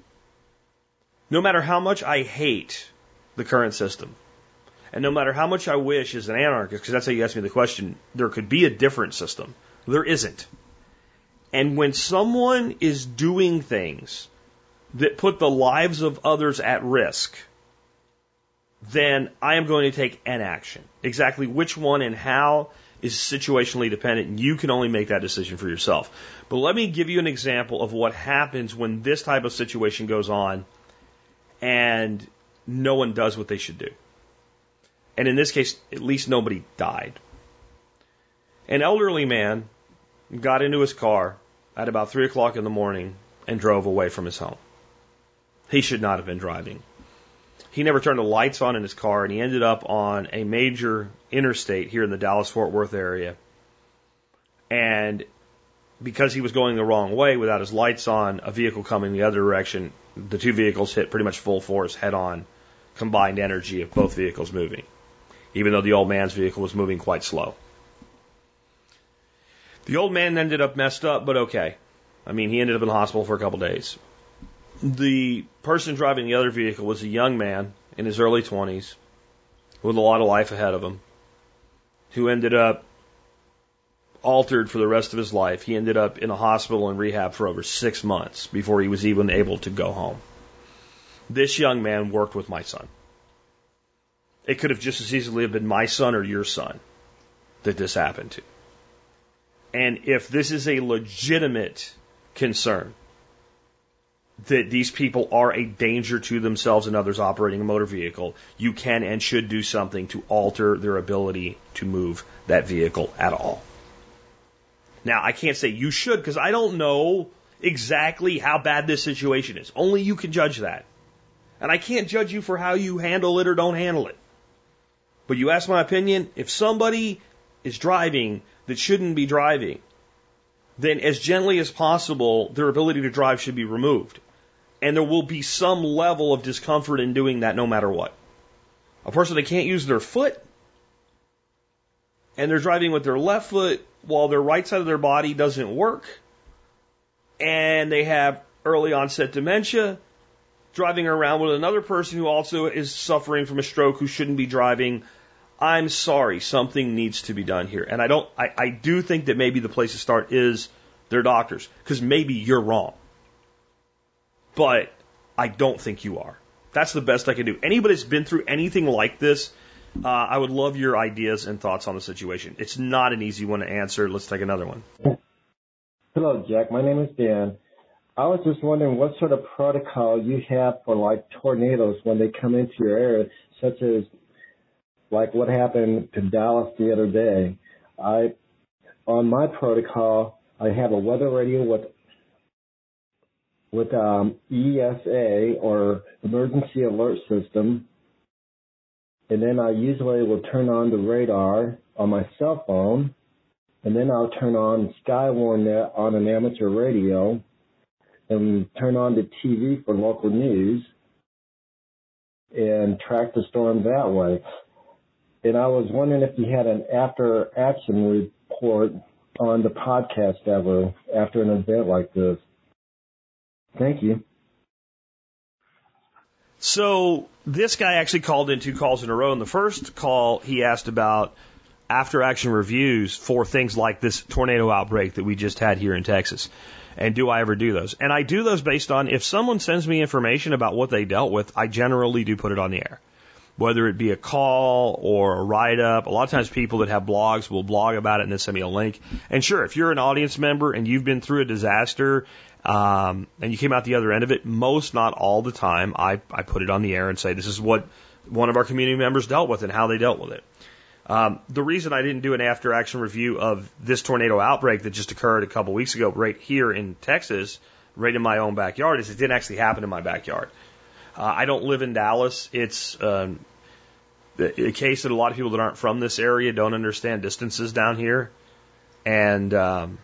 No matter how much I hate the current system, and no matter how much I wish as an anarchist, because that's how you asked me the question, there could be a different system. There isn't. And when someone is doing things that put the lives of others at risk, then I am going to take an action. Exactly which one and how is situationally dependent, and you can only make that decision for yourself. But let me give you an example of what happens when this type of situation goes on and no one does what they should do. And in this case, at least nobody died. An elderly man got into his car at about 3 o'clock in the morning and drove away from his home. He should not have been driving. He never turned the lights on in his car and he ended up on a major interstate here in the Dallas Fort Worth area. And because he was going the wrong way without his lights on, a vehicle coming the other direction, the two vehicles hit pretty much full force head on, combined energy of both vehicles moving, even though the old man's vehicle was moving quite slow. The old man ended up messed up, but okay. I mean, he ended up in the hospital for a couple days. The person driving the other vehicle was a young man in his early 20s with a lot of life ahead of him who ended up altered for the rest of his life. He ended up in a hospital and rehab for over six months before he was even able to go home. This young man worked with my son. It could have just as easily have been my son or your son that this happened to. And if this is a legitimate concern that these people are a danger to themselves and others operating a motor vehicle, you can and should do something to alter their ability to move that vehicle at all. Now, I can't say you should because I don't know exactly how bad this situation is. Only you can judge that. And I can't judge you for how you handle it or don't handle it. But you ask my opinion, if somebody is driving that shouldn't be driving, then as gently as possible, their ability to drive should be removed. And there will be some level of discomfort in doing that no matter what. A person that can't use their foot and they're driving with their left foot while their right side of their body doesn't work and they have early onset dementia, driving around with another person who also is suffering from a stroke who shouldn't be driving. I'm sorry, something needs to be done here. And I don't, I, I do think that maybe the place to start is their doctors, because maybe you're wrong. But I don't think you are. That's the best I can do. Anybody that's been through anything like this, uh, I would love your ideas and thoughts on the situation. It's not an easy one to answer. Let's take another one. Hello, Jack. My name is Dan. I was just wondering what sort of protocol you have for like tornadoes when they come into your area, such as like what happened to Dallas the other day. I, on my protocol, I have a weather radio with with um, ESA or emergency alert system, and then I usually will turn on the radar on my cell phone, and then I'll turn on Skywarn on an amateur radio, and turn on the TV for local news, and track the storm that way. And I was wondering if you had an after action report on the podcast ever after an event like this. Thank you. So this guy actually called in two calls in a row. In the first call, he asked about after action reviews for things like this tornado outbreak that we just had here in Texas. And do I ever do those? And I do those based on if someone sends me information about what they dealt with, I generally do put it on the air. Whether it be a call or a write up, a lot of times people that have blogs will blog about it and then send me a link. And sure, if you're an audience member and you've been through a disaster um, and you came out the other end of it, most, not all the time, I, I put it on the air and say, this is what one of our community members dealt with and how they dealt with it. Um, the reason I didn't do an after action review of this tornado outbreak that just occurred a couple weeks ago right here in Texas, right in my own backyard, is it didn't actually happen in my backyard. Uh, I don't live in Dallas. It's um, the, case that a lot of people that aren't from this area don't understand distances down here. And um,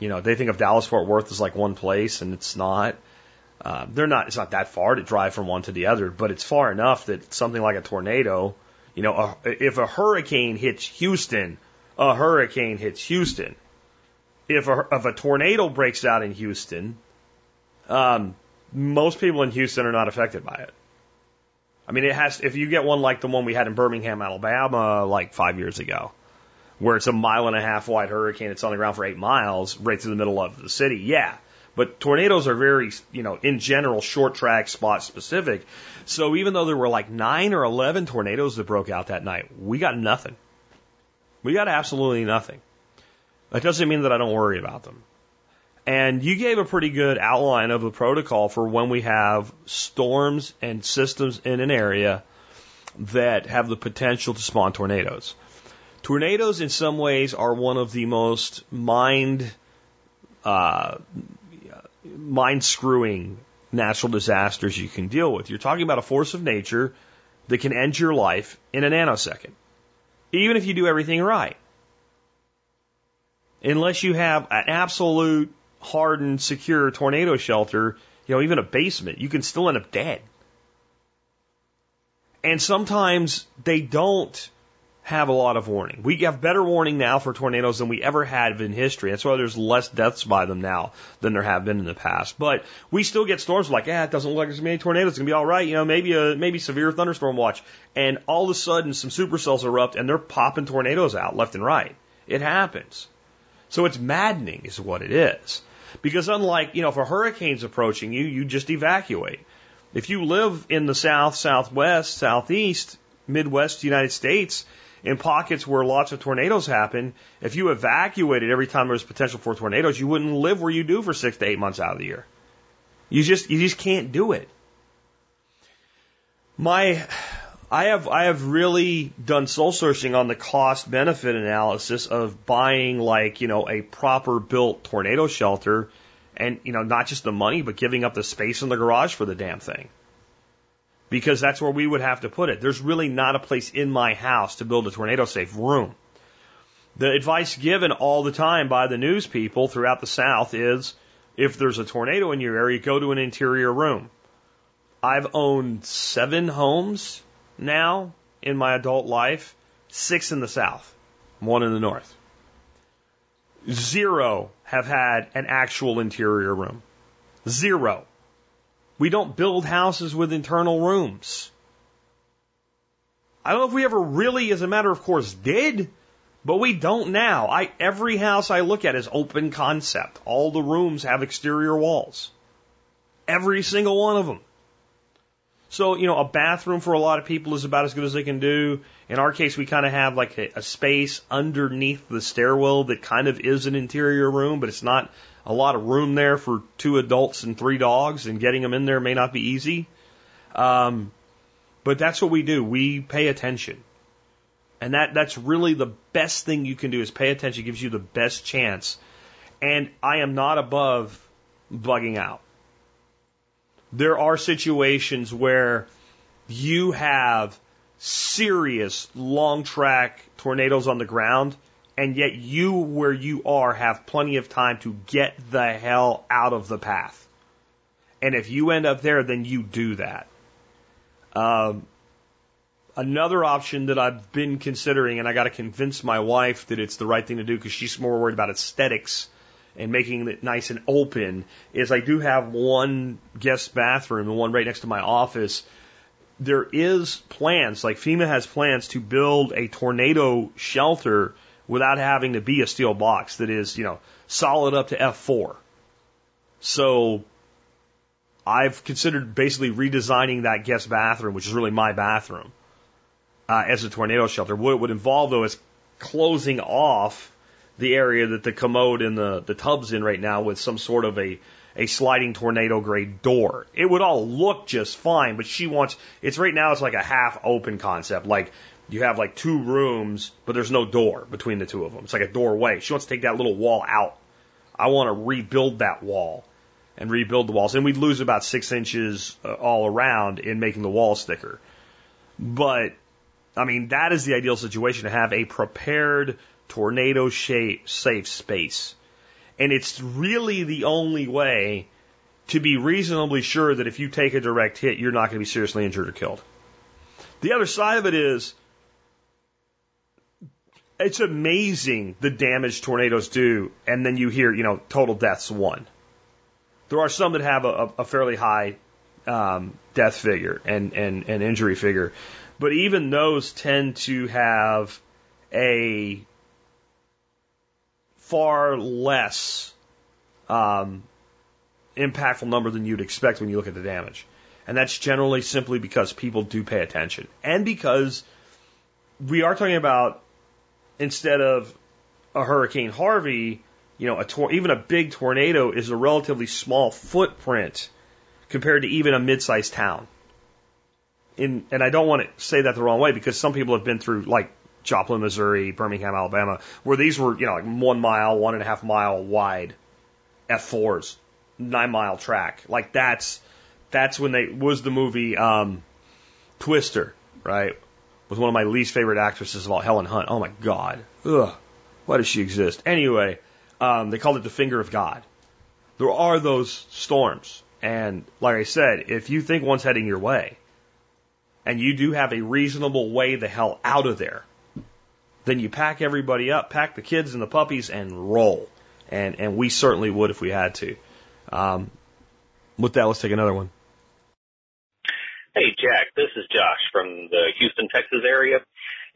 you know, they think of Dallas Fort Worth as like one place, and it's not. Uh, they're not. It's not that far to drive from one to the other, but it's far enough that something like a tornado, you know, a, if a hurricane hits Houston, a hurricane hits Houston. If a, if a tornado breaks out in Houston, um, most people in Houston are not affected by it. I mean, it has. If you get one like the one we had in Birmingham, Alabama, like five years ago, where it's a mile and a half wide hurricane. It's on the ground for eight miles, right through the middle of the city. Yeah. But tornadoes are very, you know, in general, short track, spot specific. So even though there were like nine or 11 tornadoes that broke out that night, we got nothing. We got absolutely nothing. That doesn't mean that I don't worry about them. And you gave a pretty good outline of the protocol for when we have storms and systems in an area that have the potential to spawn tornadoes. Tornadoes, in some ways, are one of the most mind uh, mind screwing natural disasters you can deal with. You're talking about a force of nature that can end your life in a nanosecond, even if you do everything right. Unless you have an absolute hardened, secure tornado shelter, you know, even a basement, you can still end up dead. And sometimes they don't have a lot of warning. We have better warning now for tornadoes than we ever had in history. That's why there's less deaths by them now than there have been in the past. But we still get storms like, yeah, it doesn't look like there's many tornadoes. It's gonna be all right. You know, maybe a maybe severe thunderstorm watch. And all of a sudden, some supercells erupt and they're popping tornadoes out left and right. It happens. So it's maddening, is what it is. Because unlike, you know, if a hurricane's approaching you, you just evacuate. If you live in the south, southwest, southeast, midwest United States, in pockets where lots of tornadoes happen, if you evacuated every time there was potential for tornadoes, you wouldn't live where you do for six to eight months out of the year. You just you just can't do it. My I have I have really done soul searching on the cost benefit analysis of buying like, you know, a proper built tornado shelter and, you know, not just the money, but giving up the space in the garage for the damn thing because that's where we would have to put it. There's really not a place in my house to build a tornado safe room. The advice given all the time by the news people throughout the South is if there's a tornado in your area, go to an interior room. I've owned seven homes now in my adult life, six in the South, one in the North. Zero have had an actual interior room. Zero. We don't build houses with internal rooms. I don't know if we ever really, as a matter of course, did, but we don't now. I, every house I look at is open concept. All the rooms have exterior walls. Every single one of them. So, you know, a bathroom for a lot of people is about as good as they can do. In our case, we kind of have like a, a space underneath the stairwell that kind of is an interior room, but it's not a lot of room there for two adults and three dogs, and getting them in there may not be easy. Um, but that's what we do. We pay attention. And that, that's really the best thing you can do is pay attention. It gives you the best chance. And I am not above bugging out. There are situations where you have serious long track tornadoes on the ground and yet you, where you are, have plenty of time to get the hell out of the path. And if you end up there, then you do that. Um, another option that I've been considering, and I got to convince my wife that it's the right thing to do because she's more worried about aesthetics and making it nice and open, is I do have one guest bathroom, and one right next to my office. There is plans, like FEMA has plans to build a tornado shelter without having to be a steel box that is, you know, solid up to F4. So I've considered basically redesigning that guest bathroom, which is really my bathroom, uh, as a tornado shelter. What it would involve though is closing off the area that the commode and the, the tub's in right now with some sort of a, a sliding tornado grade door. It would all look just fine, but she wants, it's right now, it's like a half open concept. Like you have like two rooms, but there's no door between the two of them. It's like a doorway. She wants to take that little wall out. I want to rebuild that wall and rebuild the walls. And we'd lose about six inches uh, all around in making the walls thicker. But, I mean, that is the ideal situation to have a prepared tornado shape, safe space. And it's really the only way to be reasonably sure that if you take a direct hit, you're not going to be seriously injured or killed. The other side of it is it's amazing the damage tornadoes do, and then you hear, you know, total deaths one. There are some that have a, a fairly high um, death figure and, and, and injury figure, but even those tend to have a far less um, impactful number than you'd expect when you look at the damage. And that's generally simply because people do pay attention. And because we are talking about instead of a Hurricane Harvey, you know, a tor- even a big tornado is a relatively small footprint compared to even a mid-sized town. In, and I don't want to say that the wrong way because some people have been through like Joplin, Missouri, Birmingham, Alabama, where these were, you know, like one mile, one and a half mile wide F4s, nine mile track. Like that's, that's when they, was the movie, um, Twister, right? With one of my least favorite actresses of all, Helen Hunt. Oh my God. Ugh. Why does she exist? Anyway, um, they called it the finger of God. There are those storms. And like I said, if you think one's heading your way, and you do have a reasonable way the hell out of there, then you pack everybody up, pack the kids and the puppies, and roll. And and we certainly would if we had to. Um, with that, let's take another one. Jack, this is Josh from the Houston, Texas area,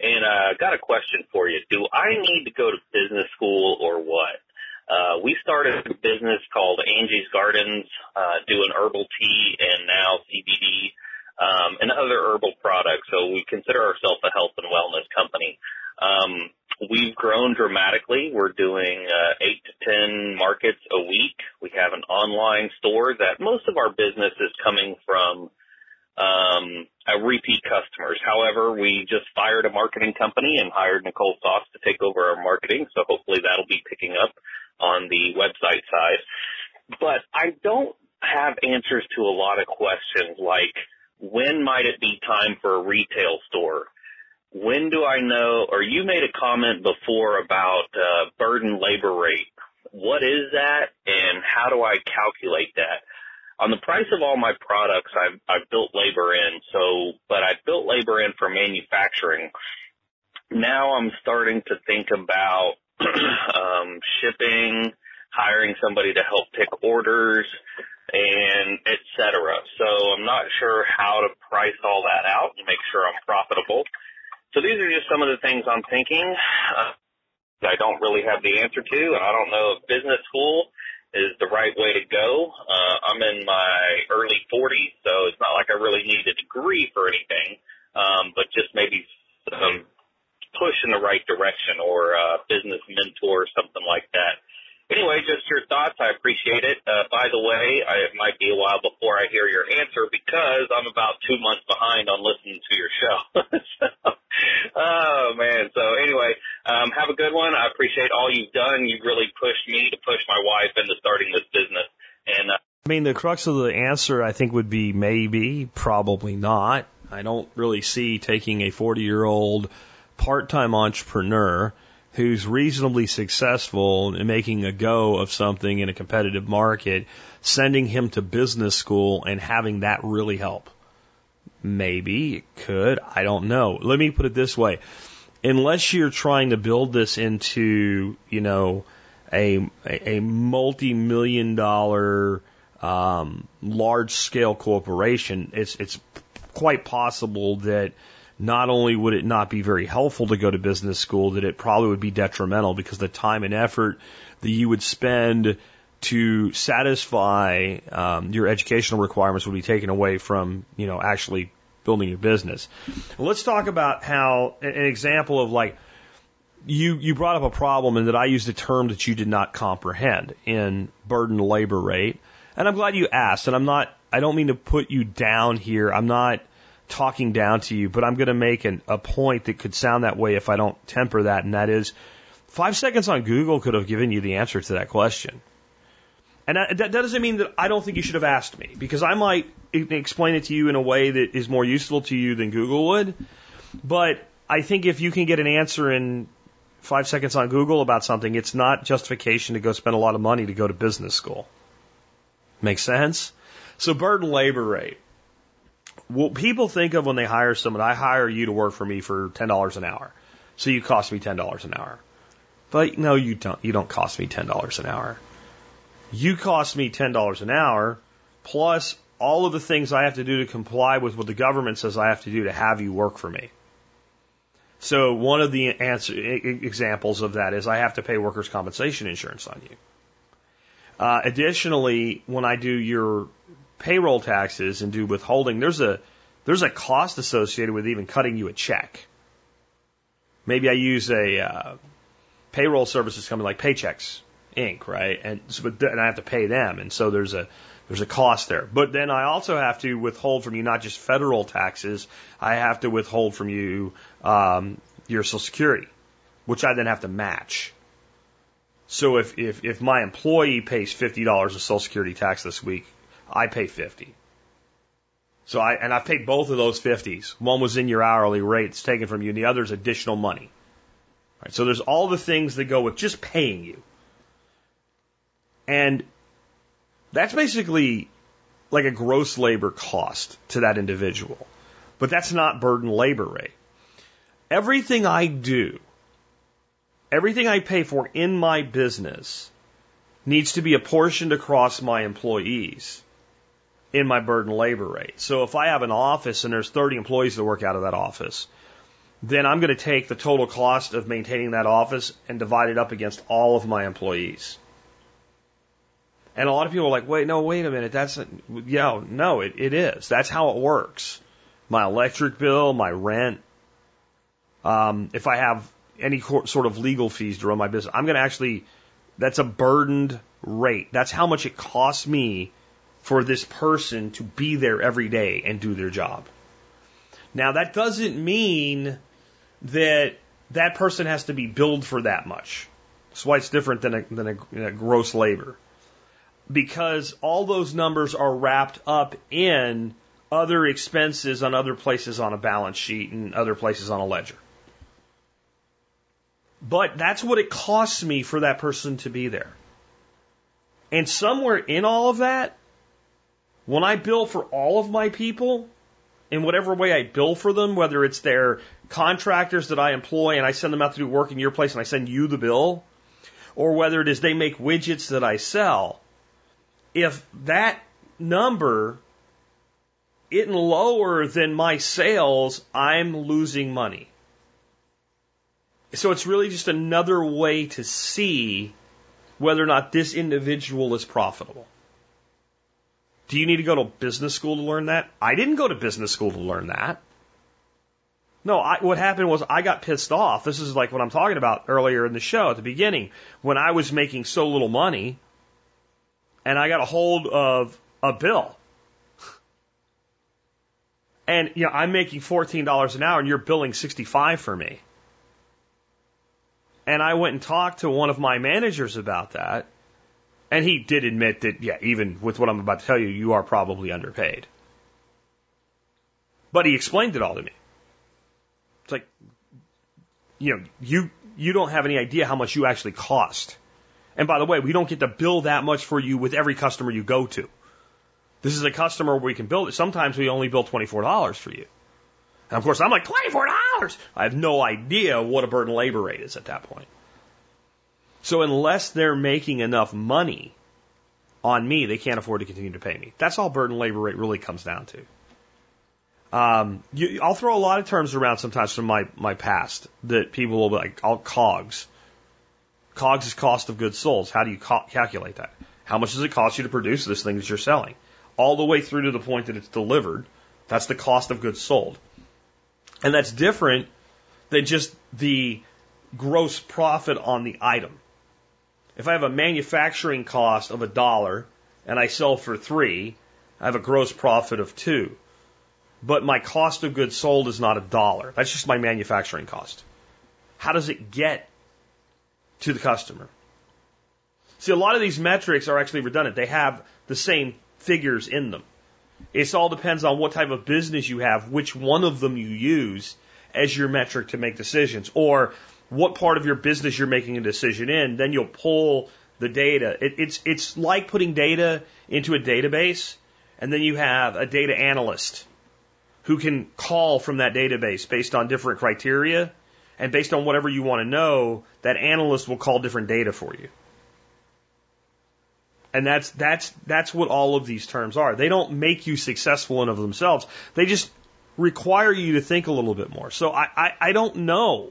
and uh, got a question for you. Do I need to go to business school or what? Uh, we started a business called Angie's Gardens, uh, doing herbal tea and now CBD, um, and other herbal products. So we consider ourselves a health and wellness company. Um, we've grown dramatically. We're doing uh, eight to ten markets a week. We have an online store that most of our business is coming from um, repeat customers. However, we just fired a marketing company and hired Nicole Sauce to take over our marketing. So hopefully that'll be picking up on the website side. But I don't have answers to a lot of questions like when might it be time for a retail store? when do I know, or you made a comment before about uh, burden labor rate. What is that and how do I calculate that? On the price of all my products, I've, I've built labor in, so, but I've built labor in for manufacturing. Now I'm starting to think about um, shipping, hiring somebody to help pick orders, and et cetera. So I'm not sure how to price all that out and make sure I'm profitable. So these are just some of the things I'm thinking. Uh, I don't really have the answer to, and I don't know if business school is the right way to go. Uh, I'm in my early 40s, so it's not like I really need a degree for anything, um, but just maybe some push in the right direction or a business mentor or something like that. Anyway, just your thoughts. I appreciate it. Uh, by the way, I, it might be a while before I hear your answer because I'm about two months behind on listening to your show. so, oh man. So anyway, um, have a good one. I appreciate all you've done. You've really pushed me to push my wife into starting this business. And uh, I mean, the crux of the answer, I think, would be maybe, probably not. I don't really see taking a 40 year old part time entrepreneur who's reasonably successful in making a go of something in a competitive market, sending him to business school and having that really help. Maybe it could. I don't know. Let me put it this way. Unless you're trying to build this into, you know, a, a multi-million dollar, um, large scale corporation, it's, it's quite possible that not only would it not be very helpful to go to business school, that it probably would be detrimental because the time and effort that you would spend to satisfy um, your educational requirements would be taken away from you know actually building your business. Let's talk about how an example of like you you brought up a problem and that I used a term that you did not comprehend in burden labor rate, and I'm glad you asked. And I'm not I don't mean to put you down here. I'm not talking down to you, but I'm going to make an, a point that could sound that way if I don't temper that, and that is five seconds on Google could have given you the answer to that question. And that, that doesn't mean that I don't think you should have asked me, because I might explain it to you in a way that is more useful to you than Google would. But I think if you can get an answer in five seconds on Google about something, it's not justification to go spend a lot of money to go to business school. Makes sense? So burden labor rate what people think of when they hire someone, I hire you to work for me for ten dollars an hour, so you cost me ten dollars an hour. But no, you don't. You don't cost me ten dollars an hour. You cost me ten dollars an hour plus all of the things I have to do to comply with what the government says I have to do to have you work for me. So one of the answer, examples of that is I have to pay workers' compensation insurance on you. Uh, additionally, when I do your payroll taxes and do withholding, there's a there's a cost associated with even cutting you a check. Maybe I use a uh, payroll services company like Paychex Inc. Right, and so, but and I have to pay them, and so there's a there's a cost there. But then I also have to withhold from you not just federal taxes, I have to withhold from you um, your Social Security, which I then have to match. So if, if, if my employee pays $50 of Social Security tax this week, I pay 50. So I, and I paid both of those 50s. One was in your hourly rate, it's taken from you, and the other is additional money. Right, so there's all the things that go with just paying you. And that's basically like a gross labor cost to that individual. But that's not burden labor rate. Everything I do, everything I pay for in my business needs to be apportioned across my employees in my burden labor rate. So if I have an office and there's 30 employees that work out of that office, then I'm going to take the total cost of maintaining that office and divide it up against all of my employees. And a lot of people are like, wait, no, wait a minute. That's, a, yeah, no, it, it is. That's how it works. My electric bill, my rent. Um, if I have any sort of legal fees to run my business, I'm going to actually, that's a burdened rate. That's how much it costs me for this person to be there every day and do their job. Now that doesn't mean that that person has to be billed for that much. That's why it's different than a, than a, a gross labor because all those numbers are wrapped up in other expenses on other places on a balance sheet and other places on a ledger. But that's what it costs me for that person to be there. And somewhere in all of that, when I bill for all of my people, in whatever way I bill for them, whether it's their contractors that I employ and I send them out to do work in your place and I send you the bill, or whether it is they make widgets that I sell, if that number isn't lower than my sales, I'm losing money. So it's really just another way to see whether or not this individual is profitable. Do you need to go to business school to learn that? I didn't go to business school to learn that. No, I, what happened was I got pissed off. This is like what I'm talking about earlier in the show at the beginning when I was making so little money and I got a hold of a bill. And you know, I'm making fourteen dollars an hour, and you're billing sixty five for me. And I went and talked to one of my managers about that, and he did admit that, yeah, even with what I'm about to tell you, you are probably underpaid. But he explained it all to me. It's like, you know, you you don't have any idea how much you actually cost. And by the way, we don't get to bill that much for you with every customer you go to. This is a customer where we can build it. Sometimes we only bill $24 for you. And of course, I'm like, $24! I have no idea what a burden labor rate is at that point. So unless they're making enough money on me, they can't afford to continue to pay me. That's all burden labor rate really comes down to. Um, you, I'll throw a lot of terms around sometimes from my, my past that people will be like, I'll COGS. COGS is cost of goods sold. How do you calculate that? How much does it cost you to produce this thing that you're selling? All the way through to the point that it's delivered. That's the cost of goods sold. And that's different than just the gross profit on the item. If I have a manufacturing cost of a dollar and I sell for three, I have a gross profit of two. But my cost of goods sold is not a dollar. That's just my manufacturing cost. How does it get to the customer. See, a lot of these metrics are actually redundant. They have the same figures in them. It all depends on what type of business you have, which one of them you use as your metric to make decisions, or what part of your business you're making a decision in. Then you'll pull the data. It, it's it's like putting data into a database, and then you have a data analyst who can call from that database based on different criteria and based on whatever you want to know, that analyst will call different data for you. And that's that's that's what all of these terms are. They don't make you successful in of themselves. They just require you to think a little bit more. So I, I, I don't know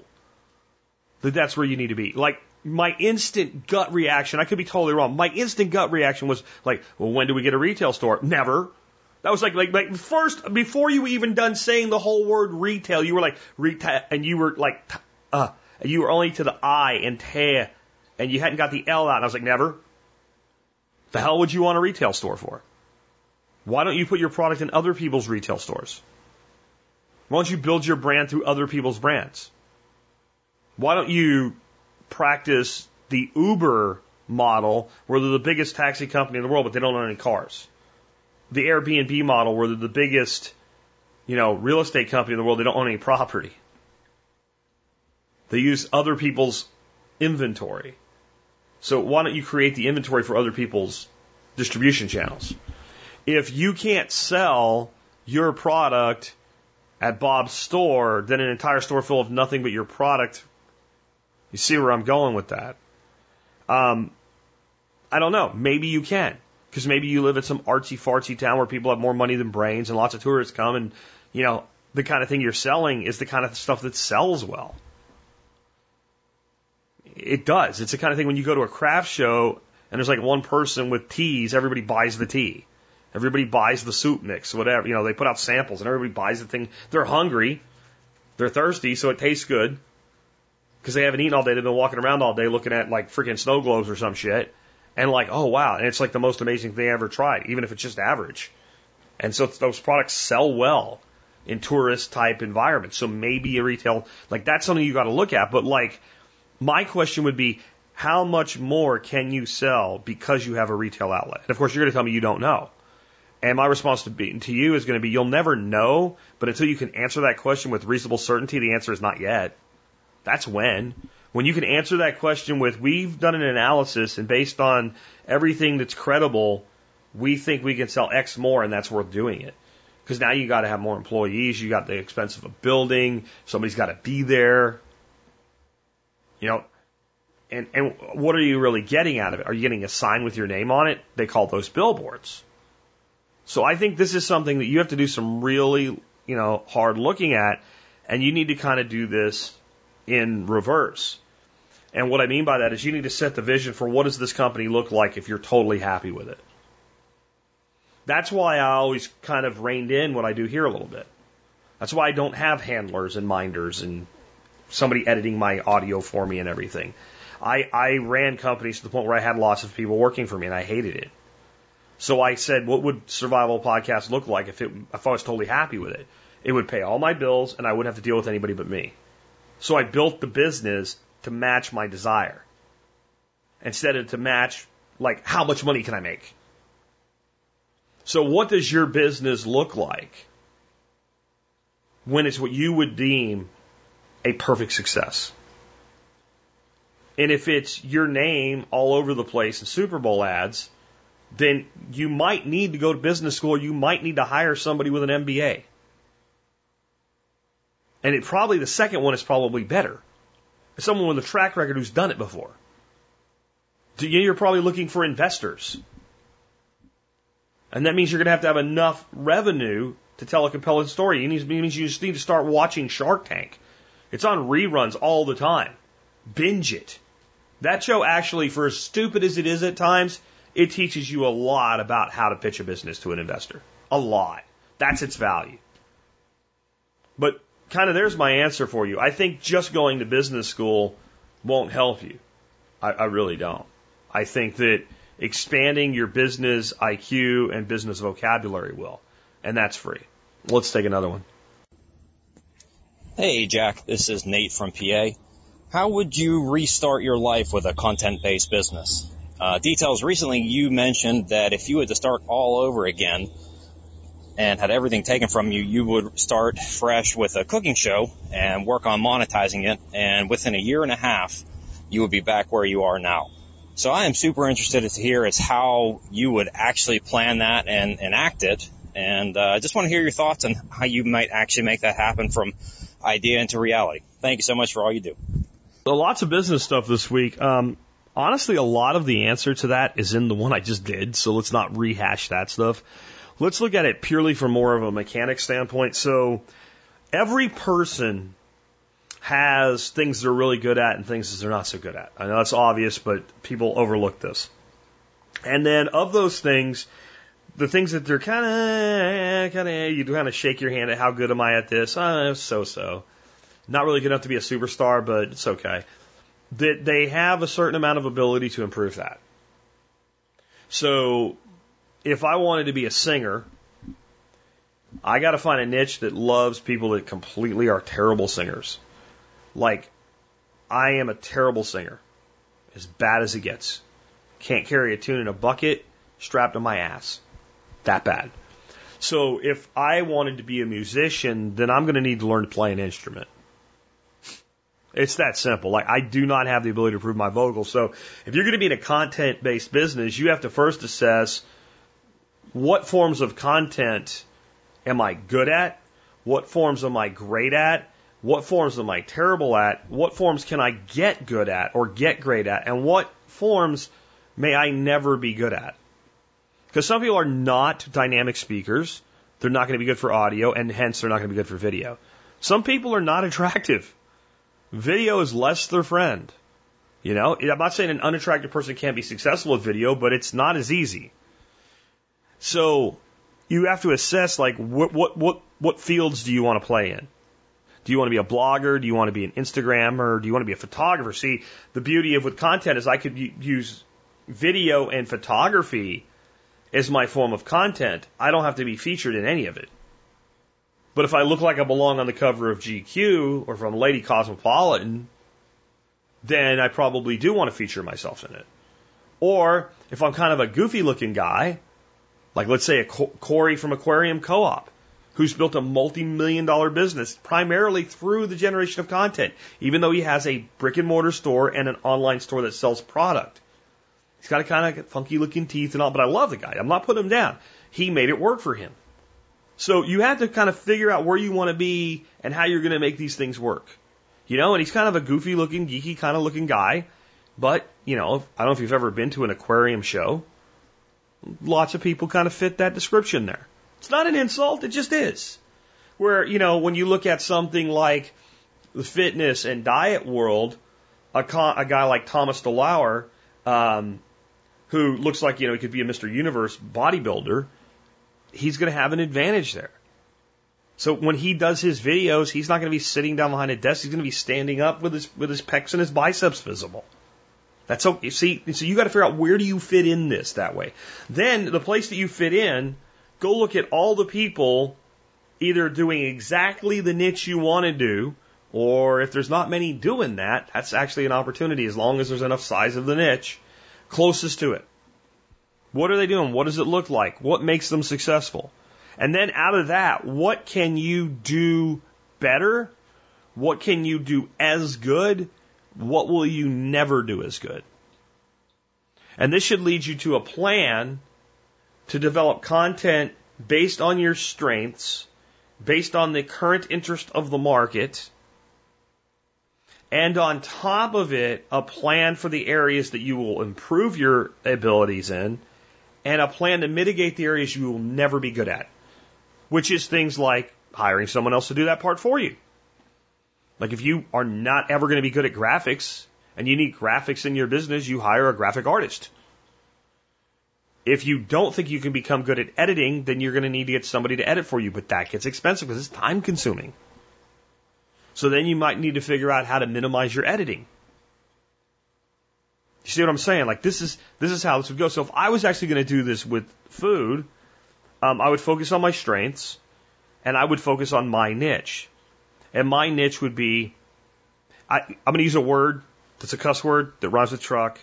that that's where you need to be. Like my instant gut reaction, I could be totally wrong. My instant gut reaction was like, well, when do we get a retail store? Never. That was like, like, like first, before you even done saying the whole word retail, you were like, retail, and you were like, uh, you were only to the I and te, and you hadn't got the L out. And I was like, never. The hell would you want a retail store for? Why don't you put your product in other people's retail stores? Why don't you build your brand through other people's brands? Why don't you practice the Uber model where they're the biggest taxi company in the world, but they don't own any cars? The Airbnb model where they're the biggest, you know, real estate company in the world, they don't own any property. They use other people's inventory. So why don't you create the inventory for other people's distribution channels? If you can't sell your product at Bob's store, then an entire store full of nothing but your product. You see where I'm going with that? Um, I don't know. Maybe you can. Because maybe you live in some artsy fartsy town where people have more money than brains and lots of tourists come and, you know, the kind of thing you're selling is the kind of stuff that sells well. It does. It's the kind of thing when you go to a craft show and there's like one person with teas, everybody buys the tea. Everybody buys the soup mix, whatever. You know, they put out samples and everybody buys the thing. They're hungry. They're thirsty, so it tastes good. Because they haven't eaten all day. They've been walking around all day looking at like freaking snow globes or some shit. And like, oh wow. And it's like the most amazing thing I ever tried, even if it's just average. And so those products sell well in tourist type environments. So maybe a retail, like that's something you got to look at. But like, my question would be, how much more can you sell because you have a retail outlet? And of course, you're going to tell me you don't know. And my response to, be, to you is going to be, you'll never know, but until you can answer that question with reasonable certainty, the answer is not yet. That's when. When you can answer that question with, we've done an analysis and based on everything that's credible, we think we can sell X more and that's worth doing it. Because now you got to have more employees, you got the expense of a building, somebody's got to be there. You know, and, and what are you really getting out of it? Are you getting a sign with your name on it? They call those billboards. So I think this is something that you have to do some really, you know, hard looking at, and you need to kind of do this in reverse. And what I mean by that is you need to set the vision for what does this company look like if you're totally happy with it. That's why I always kind of reined in what I do here a little bit. That's why I don't have handlers and minders and somebody editing my audio for me and everything. I, I ran companies to the point where I had lots of people working for me and I hated it. So I said, what would survival podcast look like if it, if I was totally happy with it? It would pay all my bills and I wouldn't have to deal with anybody but me. So I built the business to match my desire instead of to match like how much money can I make? So what does your business look like when it's what you would deem a perfect success? And if it's your name all over the place in Super Bowl ads, then you might need to go to business school. You might need to hire somebody with an MBA. And it probably the second one is probably better. Someone with a track record who's done it before. You're probably looking for investors. And that means you're going to have to have enough revenue to tell a compelling story. It means you just need to start watching Shark Tank. It's on reruns all the time. Binge it. That show actually, for as stupid as it is at times, it teaches you a lot about how to pitch a business to an investor. A lot. That's its value. But kind of there's my answer for you. I think just going to business school won't help you. I, I really don't. I think that expanding your business IQ and business vocabulary will. And that's free. Let's take another one. Hey, Jack. This is Nate from PA. How would you restart your life with a content based business? Uh, details recently you mentioned that if you had to start all over again and had everything taken from you, you would start fresh with a cooking show and work on monetizing it. And within a year and a half, you would be back where you are now. So I am super interested to hear is how you would actually plan that and enact it. And uh, I uh, just want to hear your thoughts on how you might actually make that happen from idea into reality. Thank you so much for all you do. So lots of business stuff this week. Um, honestly, a lot of the answer to that is in the one I just did, so let's not rehash that stuff. Let's look at it purely from more of a mechanic standpoint. So, every person has things they're really good at and things that they're not so good at. I know that's obvious, but people overlook this. And then of those things, the things that they're kind of, kind of, you kind of shake your hand at how good am I at this? Uh, so so. Not really good enough to be a superstar, but it's okay. That they have a certain amount of ability to improve that. So, if I wanted to be a singer, I got to find a niche that loves people that completely are terrible singers. Like, I am a terrible singer, as bad as it gets. Can't carry a tune in a bucket strapped to my ass. That bad. So if I wanted to be a musician, then I'm going to need to learn to play an instrument. It's that simple. Like I do not have the ability to improve my vocals. So if you're going to be in a content based business, you have to first assess what forms of content am I good at? What forms am I great at? What forms am I terrible at? What forms can I get good at or get great at? And what forms may I never be good at? Because some people are not dynamic speakers. They're not going to be good for audio and hence they're not going to be good for video. Some people are not attractive. Video is less their friend. You know, I'm not saying an unattractive person can't be successful with video, but it's not as easy. So you have to assess like what what what what fields do you want to play in? Do you want to be a blogger? Do you want to be an Instagrammer? Do you want to be a photographer? See, the beauty of with content is I could use video and photography as my form of content. I don't have to be featured in any of it. But if I look like I belong on the cover of GQ or from Lady Cosmopolitan, then I probably do want to feature myself in it. Or if I'm kind of a goofy looking guy, like let's say a Corey from Aquarium Co-op, who's built a multi-million dollar business primarily through the generation of content, even though he has a brick and mortar store and an online store that sells product. He's got a kind of funky looking teeth and all, but I love the guy. I'm not putting him down. He made it work for him. So you have to kind of figure out where you want to be and how you're going to make these things work. You know, and he's kind of a goofy looking, geeky kind of looking guy. But, you know, I don't know if you've ever been to an aquarium show. Lots of people kind of fit that description there. It's not an insult, it just is. Where, you know, when you look at something like the fitness and diet world, a, a guy like Thomas DeLauer, um, who looks like, you know, he could be a Mr. Universe bodybuilder, he's going to have an advantage there. So when he does his videos, he's not going to be sitting down behind a desk. He's going to be standing up with his with his pecs and his biceps visible. That's okay. See, so you got to figure out where do you fit in this that way. Then the place that you fit in go look at all the people either doing exactly the niche you want to do, or if there's not many doing that, that's actually an opportunity as long as there's enough size of the niche closest to it. What are they doing? What does it look like? What makes them successful? And then out of that, what can you do better? What can you do as good? What will you never do as good? And this should lead you to a plan to develop content based on your strengths, based on the current interest of the market, and on top of it, a plan for the areas that you will improve your abilities in, and a plan to mitigate the areas you will never be good at, which is things like hiring someone else to do that part for you. Like if you are not ever going to be good at graphics and you need graphics in your business, you hire a graphic artist. If you don't think you can become good at editing, then you're going to need to get somebody to edit for you, but that gets expensive because it's time consuming. So then you might need to figure out how to minimize your editing. You see what I'm saying? Like this is this is how this would go. So if I was actually going to do this with food, um, I would focus on my strengths, and I would focus on my niche. And my niche would be, I, I'm going to use a word that's a cuss word that rhymes with truck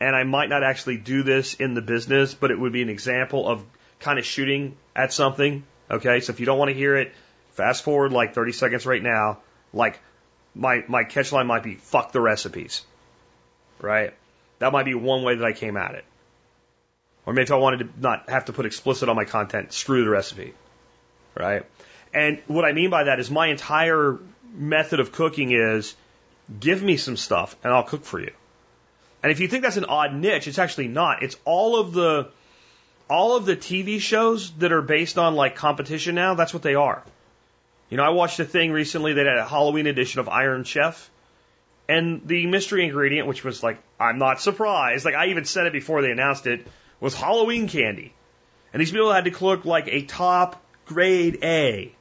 and I might not actually do this in the business, but it would be an example of kind of shooting at something. Okay, so if you don't want to hear it, fast forward like 30 seconds right now. Like my my catch line might be "fuck the recipes," right? That might be one way that I came at it. Or maybe if I wanted to not have to put explicit on my content, screw the recipe, right? And what I mean by that is my entire method of cooking is give me some stuff and I'll cook for you. And if you think that's an odd niche, it's actually not. It's all of the all of the TV shows that are based on like competition now, that's what they are. You know, I watched a thing recently that had a Halloween edition of Iron Chef. And the mystery ingredient, which was like, I'm not surprised, like I even said it before they announced it, was Halloween candy. And these people had to cook like a top grade A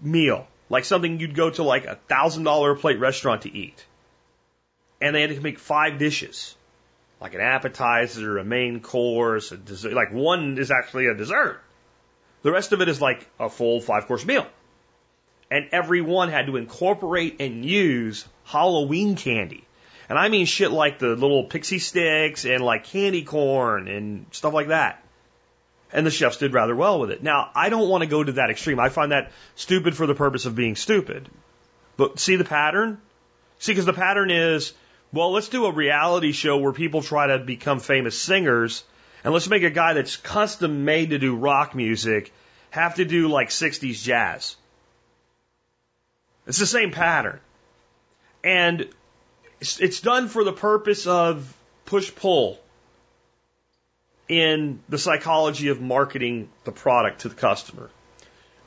meal, like something you'd go to like a thousand dollar a plate restaurant to eat. And they had to make five dishes, like an appetizer, a main course, a dessert. Like one is actually a dessert. The rest of it is like a full five course meal. And everyone had to incorporate and use Halloween candy. And I mean shit like the little pixie sticks and like candy corn and stuff like that. And the chefs did rather well with it. Now, I don't want to go to that extreme. I find that stupid for the purpose of being stupid. But see the pattern? See, because the pattern is, well, let's do a reality show where people try to become famous singers, and let's make a guy that's custom made to do rock music have to do like 60s jazz. It's the same pattern. And it's, done for the purpose of push pull in the psychology of marketing the product to the customer.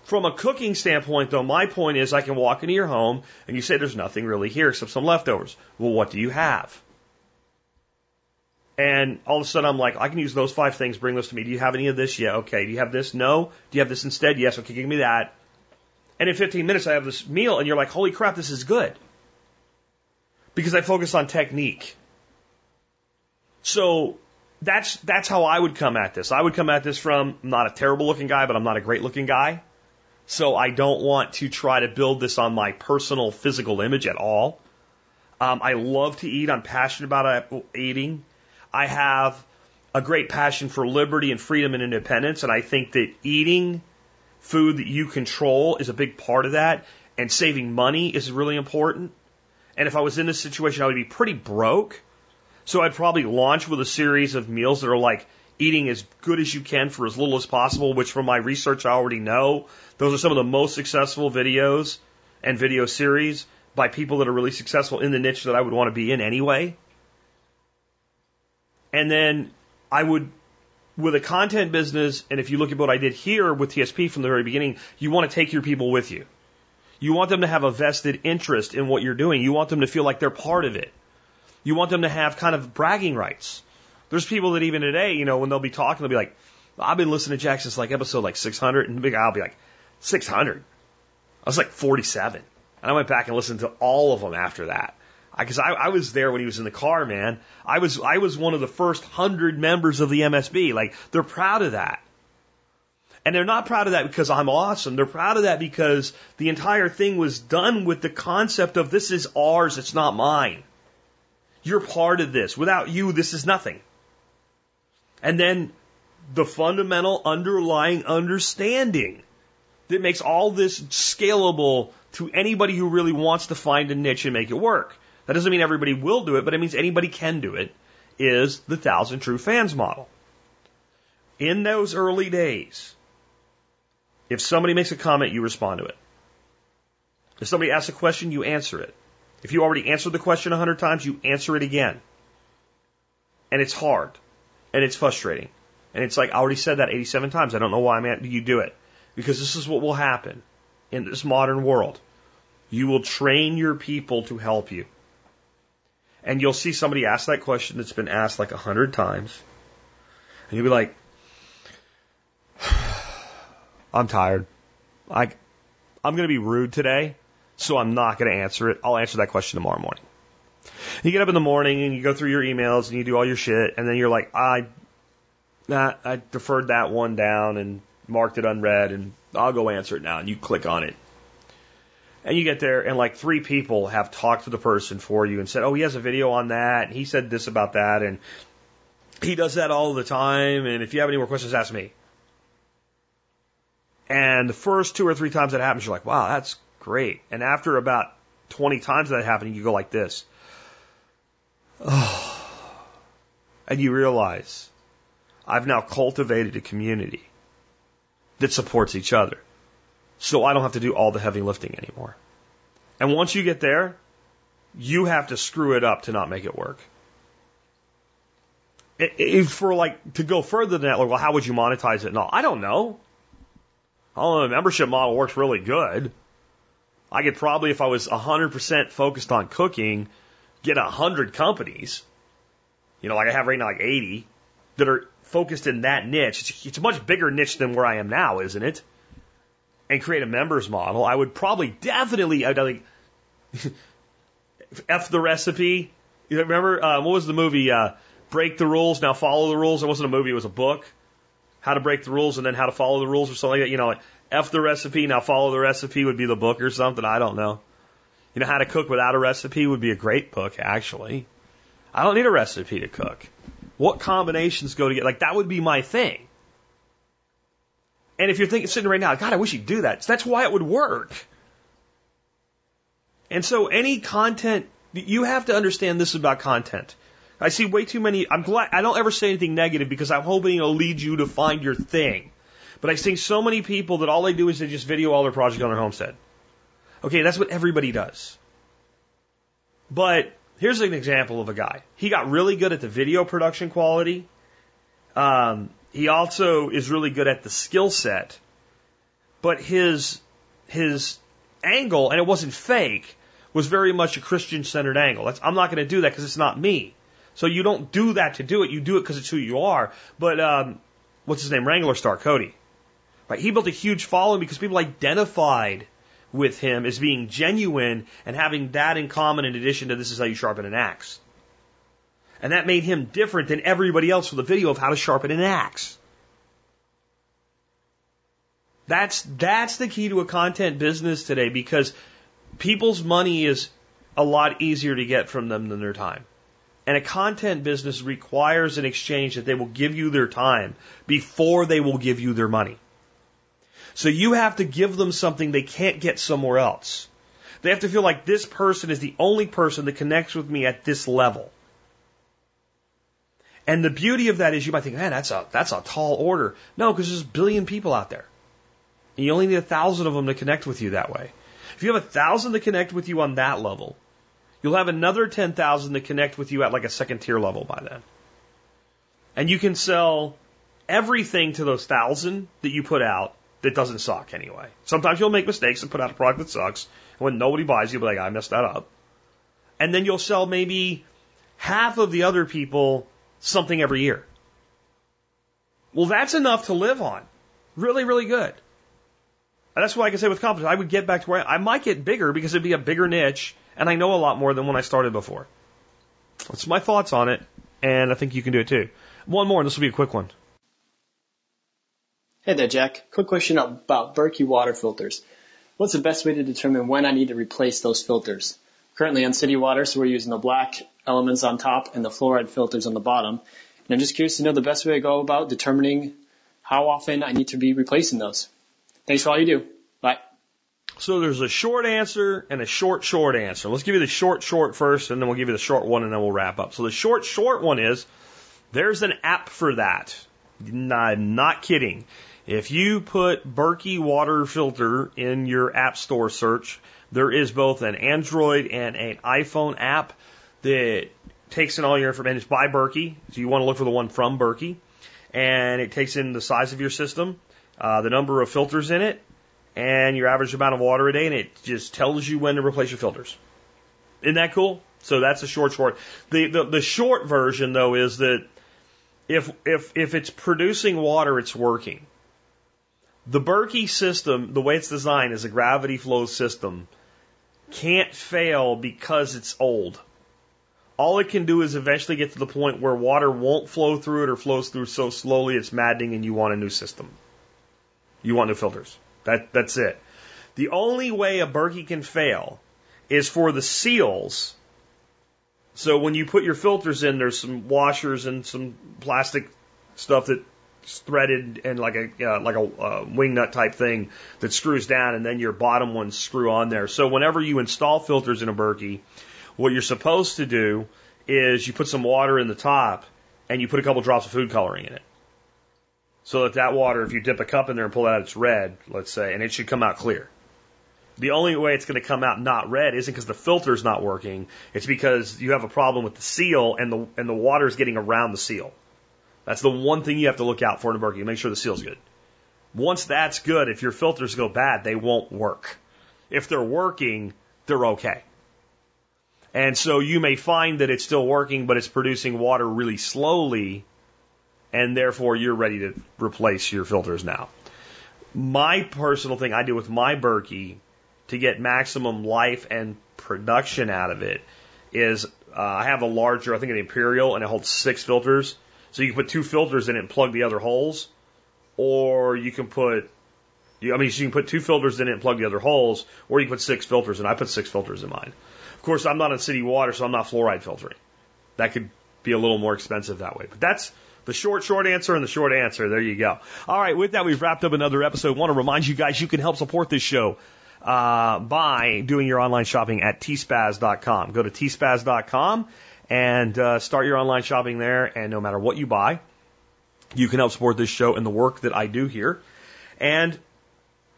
From a cooking standpoint, though, my point is I can walk into your home and you say there's nothing really here except some leftovers. Well, what do you have? And all of a sudden I'm like, I can use those five things, bring those to me. Do you have any of this? Yeah, okay. Do you have this? No. Do you have this instead? Yes, okay, give me that. And in 15 minutes I have this meal and you're like, holy crap, this is good. Because I focus on technique. So that's that's how I would come at this. I would come at this from I'm not a terrible looking guy, but I'm not a great looking guy. So I don't want to try to build this on my personal physical image at all. Um, I love to eat. I'm passionate about uh, eating. I have a great passion for liberty and freedom and independence, and I think that eating food that you control is a big part of that, and saving money is really important. And if I was in this situation, I would be pretty broke. So I'd probably launch with a series of meals that are like eating as good as you can for as little as possible, which from my research I already know. Those are some of the most successful videos and video series by people that are really successful in the niche that I would want to be in anyway. And then I would, with a content business, and if you look at what I did here with TSP from the very beginning, you want to take your people with you. You want them to have a vested interest in what you're doing. You want them to feel like they're part of it. You want them to have kind of bragging rights. There's people that even today, you know, when they'll be talking, they'll be like, I've been listening to Jack since like episode like 600, and will be like, 600? I was like 47. And I went back and listened to all of them after that. Because I, I, I was there when he was in the car, man. I was I was one of the first hundred members of the MSB. Like they're proud of that. And they're not proud of that because I'm awesome. They're proud of that because the entire thing was done with the concept of this is ours, it's not mine. You're part of this. Without you, this is nothing. And then the fundamental underlying understanding that makes all this scalable to anybody who really wants to find a niche and make it work. That doesn't mean everybody will do it, but it means anybody can do it, is the thousand true fans model. In those early days, if somebody makes a comment, you respond to it. If somebody asks a question, you answer it. If you already answered the question a hundred times, you answer it again. And it's hard. And it's frustrating. And it's like, I already said that 87 times. I don't know why I'm at, you do it. Because this is what will happen in this modern world. You will train your people to help you. And you'll see somebody ask that question that's been asked like a hundred times. And you'll be like, I'm tired. I'm going to be rude today, so I'm not going to answer it. I'll answer that question tomorrow morning. You get up in the morning and you go through your emails and you do all your shit, and then you're like, I, nah, I deferred that one down and marked it unread, and I'll go answer it now. And you click on it. And you get there, and like three people have talked to the person for you and said, Oh, he has a video on that, and he said this about that, and he does that all the time, and if you have any more questions, ask me. And the first two or three times that happens, you're like, wow, that's great. And after about 20 times that happening, you go like this. Oh. And you realize I've now cultivated a community that supports each other. So I don't have to do all the heavy lifting anymore. And once you get there, you have to screw it up to not make it work. If for like to go further than that, like, well, how would you monetize it? No, I don't know. Although the membership model works really good. I could probably, if I was 100% focused on cooking, get 100 companies, you know, like I have right now, like 80, that are focused in that niche. It's, it's a much bigger niche than where I am now, isn't it? And create a members model. I would probably definitely, I'd like, F the recipe. You remember, uh, what was the movie, uh, Break the Rules, Now Follow the Rules? It wasn't a movie, it was a book. How to break the rules and then how to follow the rules or something like that. You know, F the recipe, now follow the recipe would be the book or something. I don't know. You know, how to cook without a recipe would be a great book, actually. I don't need a recipe to cook. What combinations go together? Like, that would be my thing. And if you're thinking, sitting right now, God, I wish you'd do that. That's why it would work. And so any content, you have to understand this is about content. I see way too many, I'm glad, I don't ever say anything negative because I'm hoping it'll lead you to find your thing. But I see so many people that all they do is they just video all their projects on their homestead. Okay, that's what everybody does. But here's an example of a guy. He got really good at the video production quality. Um, he also is really good at the skill set. But his his angle, and it wasn't fake, was very much a Christian centered angle. That's, I'm not going to do that because it's not me. So you don't do that to do it. You do it because it's who you are. But um, what's his name? Wranglerstar Cody. Right? He built a huge following because people identified with him as being genuine and having that in common in addition to this is how you sharpen an axe. And that made him different than everybody else with a video of how to sharpen an axe. That's that's the key to a content business today because people's money is a lot easier to get from them than their time. And a content business requires an exchange that they will give you their time before they will give you their money. So you have to give them something they can't get somewhere else. They have to feel like this person is the only person that connects with me at this level. And the beauty of that is you might think, man, that's a, that's a tall order. No, because there's a billion people out there. And you only need a thousand of them to connect with you that way. If you have a thousand to connect with you on that level, you'll have another 10,000 to connect with you at like a second tier level by then. And you can sell everything to those thousand that you put out that doesn't suck anyway. Sometimes you'll make mistakes and put out a product that sucks. And when nobody buys, you'll be like, I messed that up. And then you'll sell maybe half of the other people something every year. Well, that's enough to live on. Really, really good. And that's why I can say with confidence, I would get back to where I, I might get bigger because it'd be a bigger niche and I know a lot more than when I started before. That's my thoughts on it, and I think you can do it too. One more, and this will be a quick one. Hey there, Jack. Quick question about Berkey water filters. What's the best way to determine when I need to replace those filters? Currently on city water, so we're using the black elements on top and the fluoride filters on the bottom. And I'm just curious to know the best way to go about determining how often I need to be replacing those. Thanks for all you do. Bye. So there's a short answer and a short, short answer. Let's give you the short, short first, and then we'll give you the short one, and then we'll wrap up. So the short, short one is there's an app for that. I'm not kidding. If you put Berkey water filter in your app store search, there is both an Android and an iPhone app that takes in all your information. It's by Berkey, so you want to look for the one from Berkey, and it takes in the size of your system, uh, the number of filters in it, and your average amount of water a day, and it just tells you when to replace your filters. Isn't that cool? So that's a short, short. The, the, the short version though is that if, if, if it's producing water, it's working. The Berkey system, the way it's designed is a gravity flow system, can't fail because it's old. All it can do is eventually get to the point where water won't flow through it or flows through so slowly it's maddening and you want a new system. You want new filters. That, that's it. The only way a Berkey can fail is for the seals. So when you put your filters in, there's some washers and some plastic stuff that's threaded and like a uh, like a uh, wing nut type thing that screws down, and then your bottom ones screw on there. So whenever you install filters in a Berkey, what you're supposed to do is you put some water in the top and you put a couple drops of food coloring in it. So that that water, if you dip a cup in there and pull it out, it's red, let's say, and it should come out clear. The only way it's going to come out not red isn't because the filter's not working. It's because you have a problem with the seal and the and the water is getting around the seal. That's the one thing you have to look out for in a Berkey. Make sure the seal's good. Once that's good, if your filters go bad, they won't work. If they're working, they're okay. And so you may find that it's still working, but it's producing water really slowly, and therefore you're ready to replace your filters now. My personal thing I do with my Berkey to get maximum life and production out of it is uh, I have a larger, I think an Imperial, and it holds six filters. So you can put two filters in it and plug the other holes, or you can put, I mean, you can put two filters in it and plug the other holes, or you can put six filters in. I put six filters in mine. Of course, I'm not in city water, so I'm not fluoride filtering. That could be a little more expensive that way. But that's the short, short answer and the short answer. There you go. All right, with that, we've wrapped up another episode. I want to remind you guys you can help support this show uh, by doing your online shopping at tspaz.com. Go to tspaz.com and uh, start your online shopping there. And no matter what you buy, you can help support this show and the work that I do here. And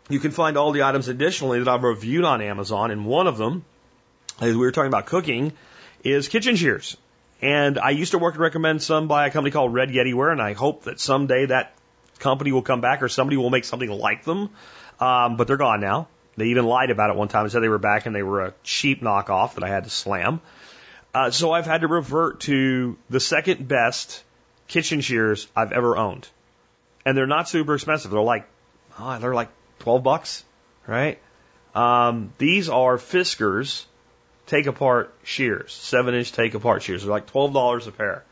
you can find all the items additionally that I've reviewed on Amazon. And one of them, as we were talking about cooking, is kitchen shears. And I used to work and recommend some by a company called Red Yeti Ware, and I hope that someday that company will come back or somebody will make something like them. Um, but they're gone now. They even lied about it one time and said they were back and they were a cheap knockoff that I had to slam. Uh, so I've had to revert to the second best kitchen shears I've ever owned. And they're not super expensive. They're like, oh, they're like 12 bucks, right? Um, these are Fiskars take apart shears, seven inch take apart shears. They're like $12 a pair.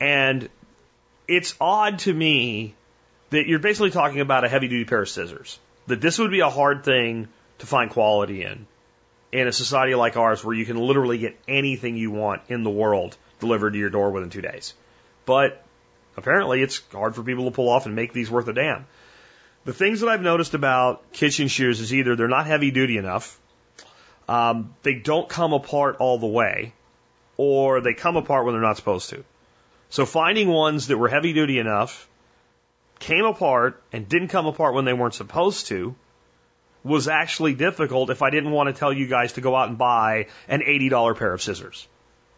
And it's odd to me that you're basically talking about a heavy duty pair of scissors that this would be a hard thing to find quality in in a society like ours where you can literally get anything you want in the world delivered to your door within two days. But apparently it's hard for people to pull off and make these worth a damn. The things that I've noticed about kitchen shears is either they're not heavy duty enough, um, they don't come apart all the way, or they come apart when they're not supposed to. So finding ones that were heavy duty enough came apart and didn't come apart when they weren't supposed to was actually difficult if I didn't want to tell you guys to go out and buy an $80 pair of scissors.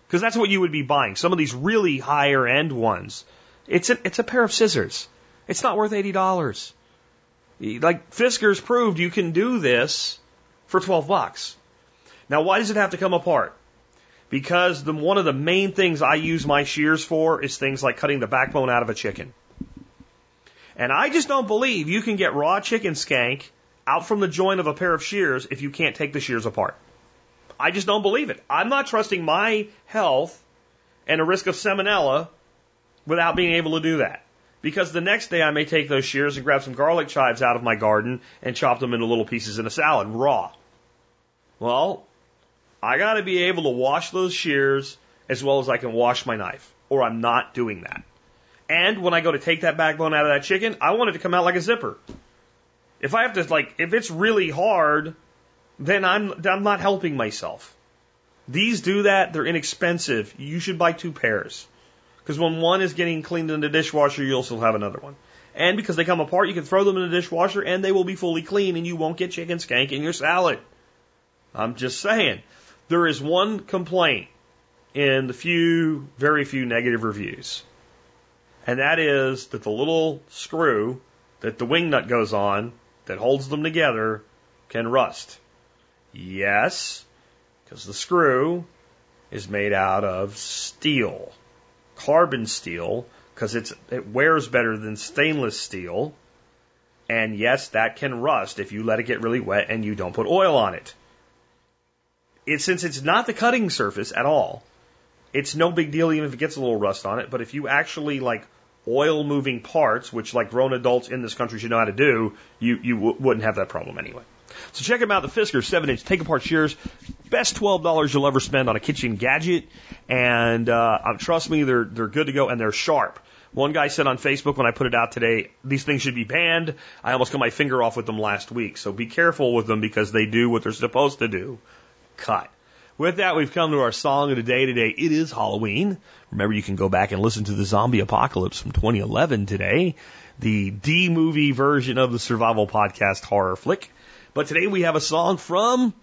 Because that's what you would be buying. Some of these really higher end ones, it's a, it's a pair of scissors. It's not worth $80. Like Fiskars proved you can do this for 12 bucks. Now, why does it have to come apart? Because the, one of the main things I use my shears for is things like cutting the backbone out of a chicken. And I just don't believe you can get raw chicken skank out from the joint of a pair of shears if you can't take the shears apart. I just don't believe it. I'm not trusting my health and a risk of salmonella without being able to do that. Because the next day I may take those shears and grab some garlic chives out of my garden and chop them into little pieces in a salad, raw. Well, I gotta be able to wash those shears as well as I can wash my knife, or I'm not doing that. And when I go to take that backbone out of that chicken, I want it to come out like a zipper. If I have to like, if it's really hard, then I'm I'm not helping myself. These do that. They're inexpensive. You should buy two pairs. Because when one is getting cleaned in the dishwasher, you'll still have another one. And because they come apart, you can throw them in the dishwasher and they will be fully clean and you won't get chicken skank in your salad. I'm just saying. There is one complaint in the few, very few negative reviews and that is that the little screw that the wing nut goes on that holds them together can rust. Yes, because the screw is made out of steel, carbon steel, because it's it wears better than stainless steel. And yes, that can rust if you let it get really wet and you don't put oil on it. It since it's not the cutting surface at all, it's no big deal even if it gets a little rust on it. But if you actually like oil moving parts, which like grown adults in this country should know how to do, you, you wouldn't have that problem anyway. So check them out, the Fiskars 7 inch take apart shears. Best $12 you'll ever spend on a kitchen gadget. And, uh, um, trust me, they're, they're good to go and they're sharp. One guy said on Facebook when I put it out today, these things should be banned. I almost cut my finger off with them last week. So be careful with them because they do what they're supposed to do. Cut. With that, we've come to our song of the day today. It is Halloween. Remember, you can go back and listen to the Zombie Apocalypse from 2011 today, the D movie version of the survival podcast horror flick. But today we have a song from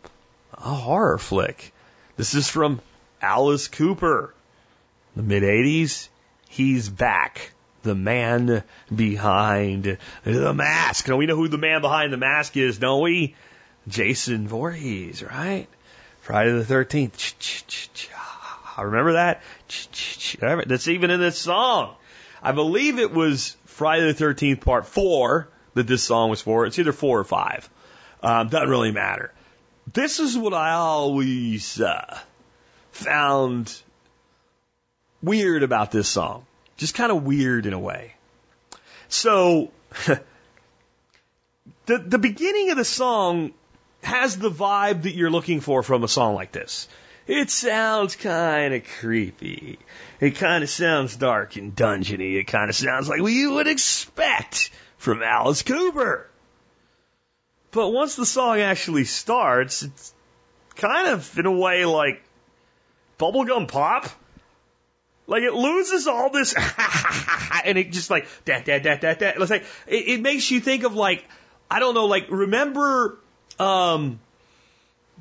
a horror flick. This is from Alice Cooper. The mid 80s. He's back. the man behind the mask. Now we know who the man behind the mask is, don't we? Jason Voorhees, right? Friday the 13th. I Remember that? That's even in this song. I believe it was Friday the 13th part four that this song was for. It's either four or five. Um, doesn't really matter. This is what I always uh, found weird about this song. Just kind of weird in a way. So, the, the beginning of the song has the vibe that you're looking for from a song like this. It sounds kind of creepy. It kind of sounds dark and dungeony. It kind of sounds like what you would expect from Alice Cooper. But once the song actually starts, it's kind of, in a way, like bubblegum pop. Like it loses all this, and it just like that, that, that, that, that. Let's say it, it makes you think of like I don't know, like remember, um,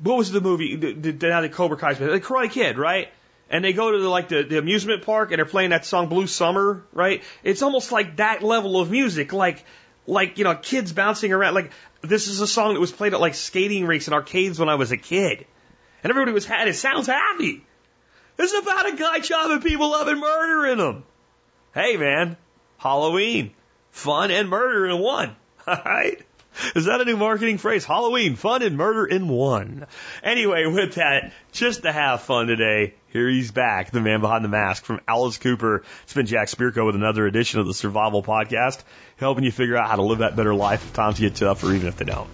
what was the movie? The, the, now the Cobra Kai's the Karate Kid, right? And they go to the, like the, the amusement park and they're playing that song Blue Summer, right? It's almost like that level of music, like like you know kids bouncing around. Like this is a song that was played at like skating rinks and arcades when I was a kid, and everybody was had it sounds happy. It's about a guy chopping people up and murdering them. Hey, man, Halloween, fun and murder in one. All right. Is that a new marketing phrase? Halloween, fun and murder in one. Anyway, with that, just to have fun today, here he's back, the man behind the mask from Alice Cooper. It's been Jack Spirko with another edition of the Survival Podcast, helping you figure out how to live that better life if times get tough or even if they don't.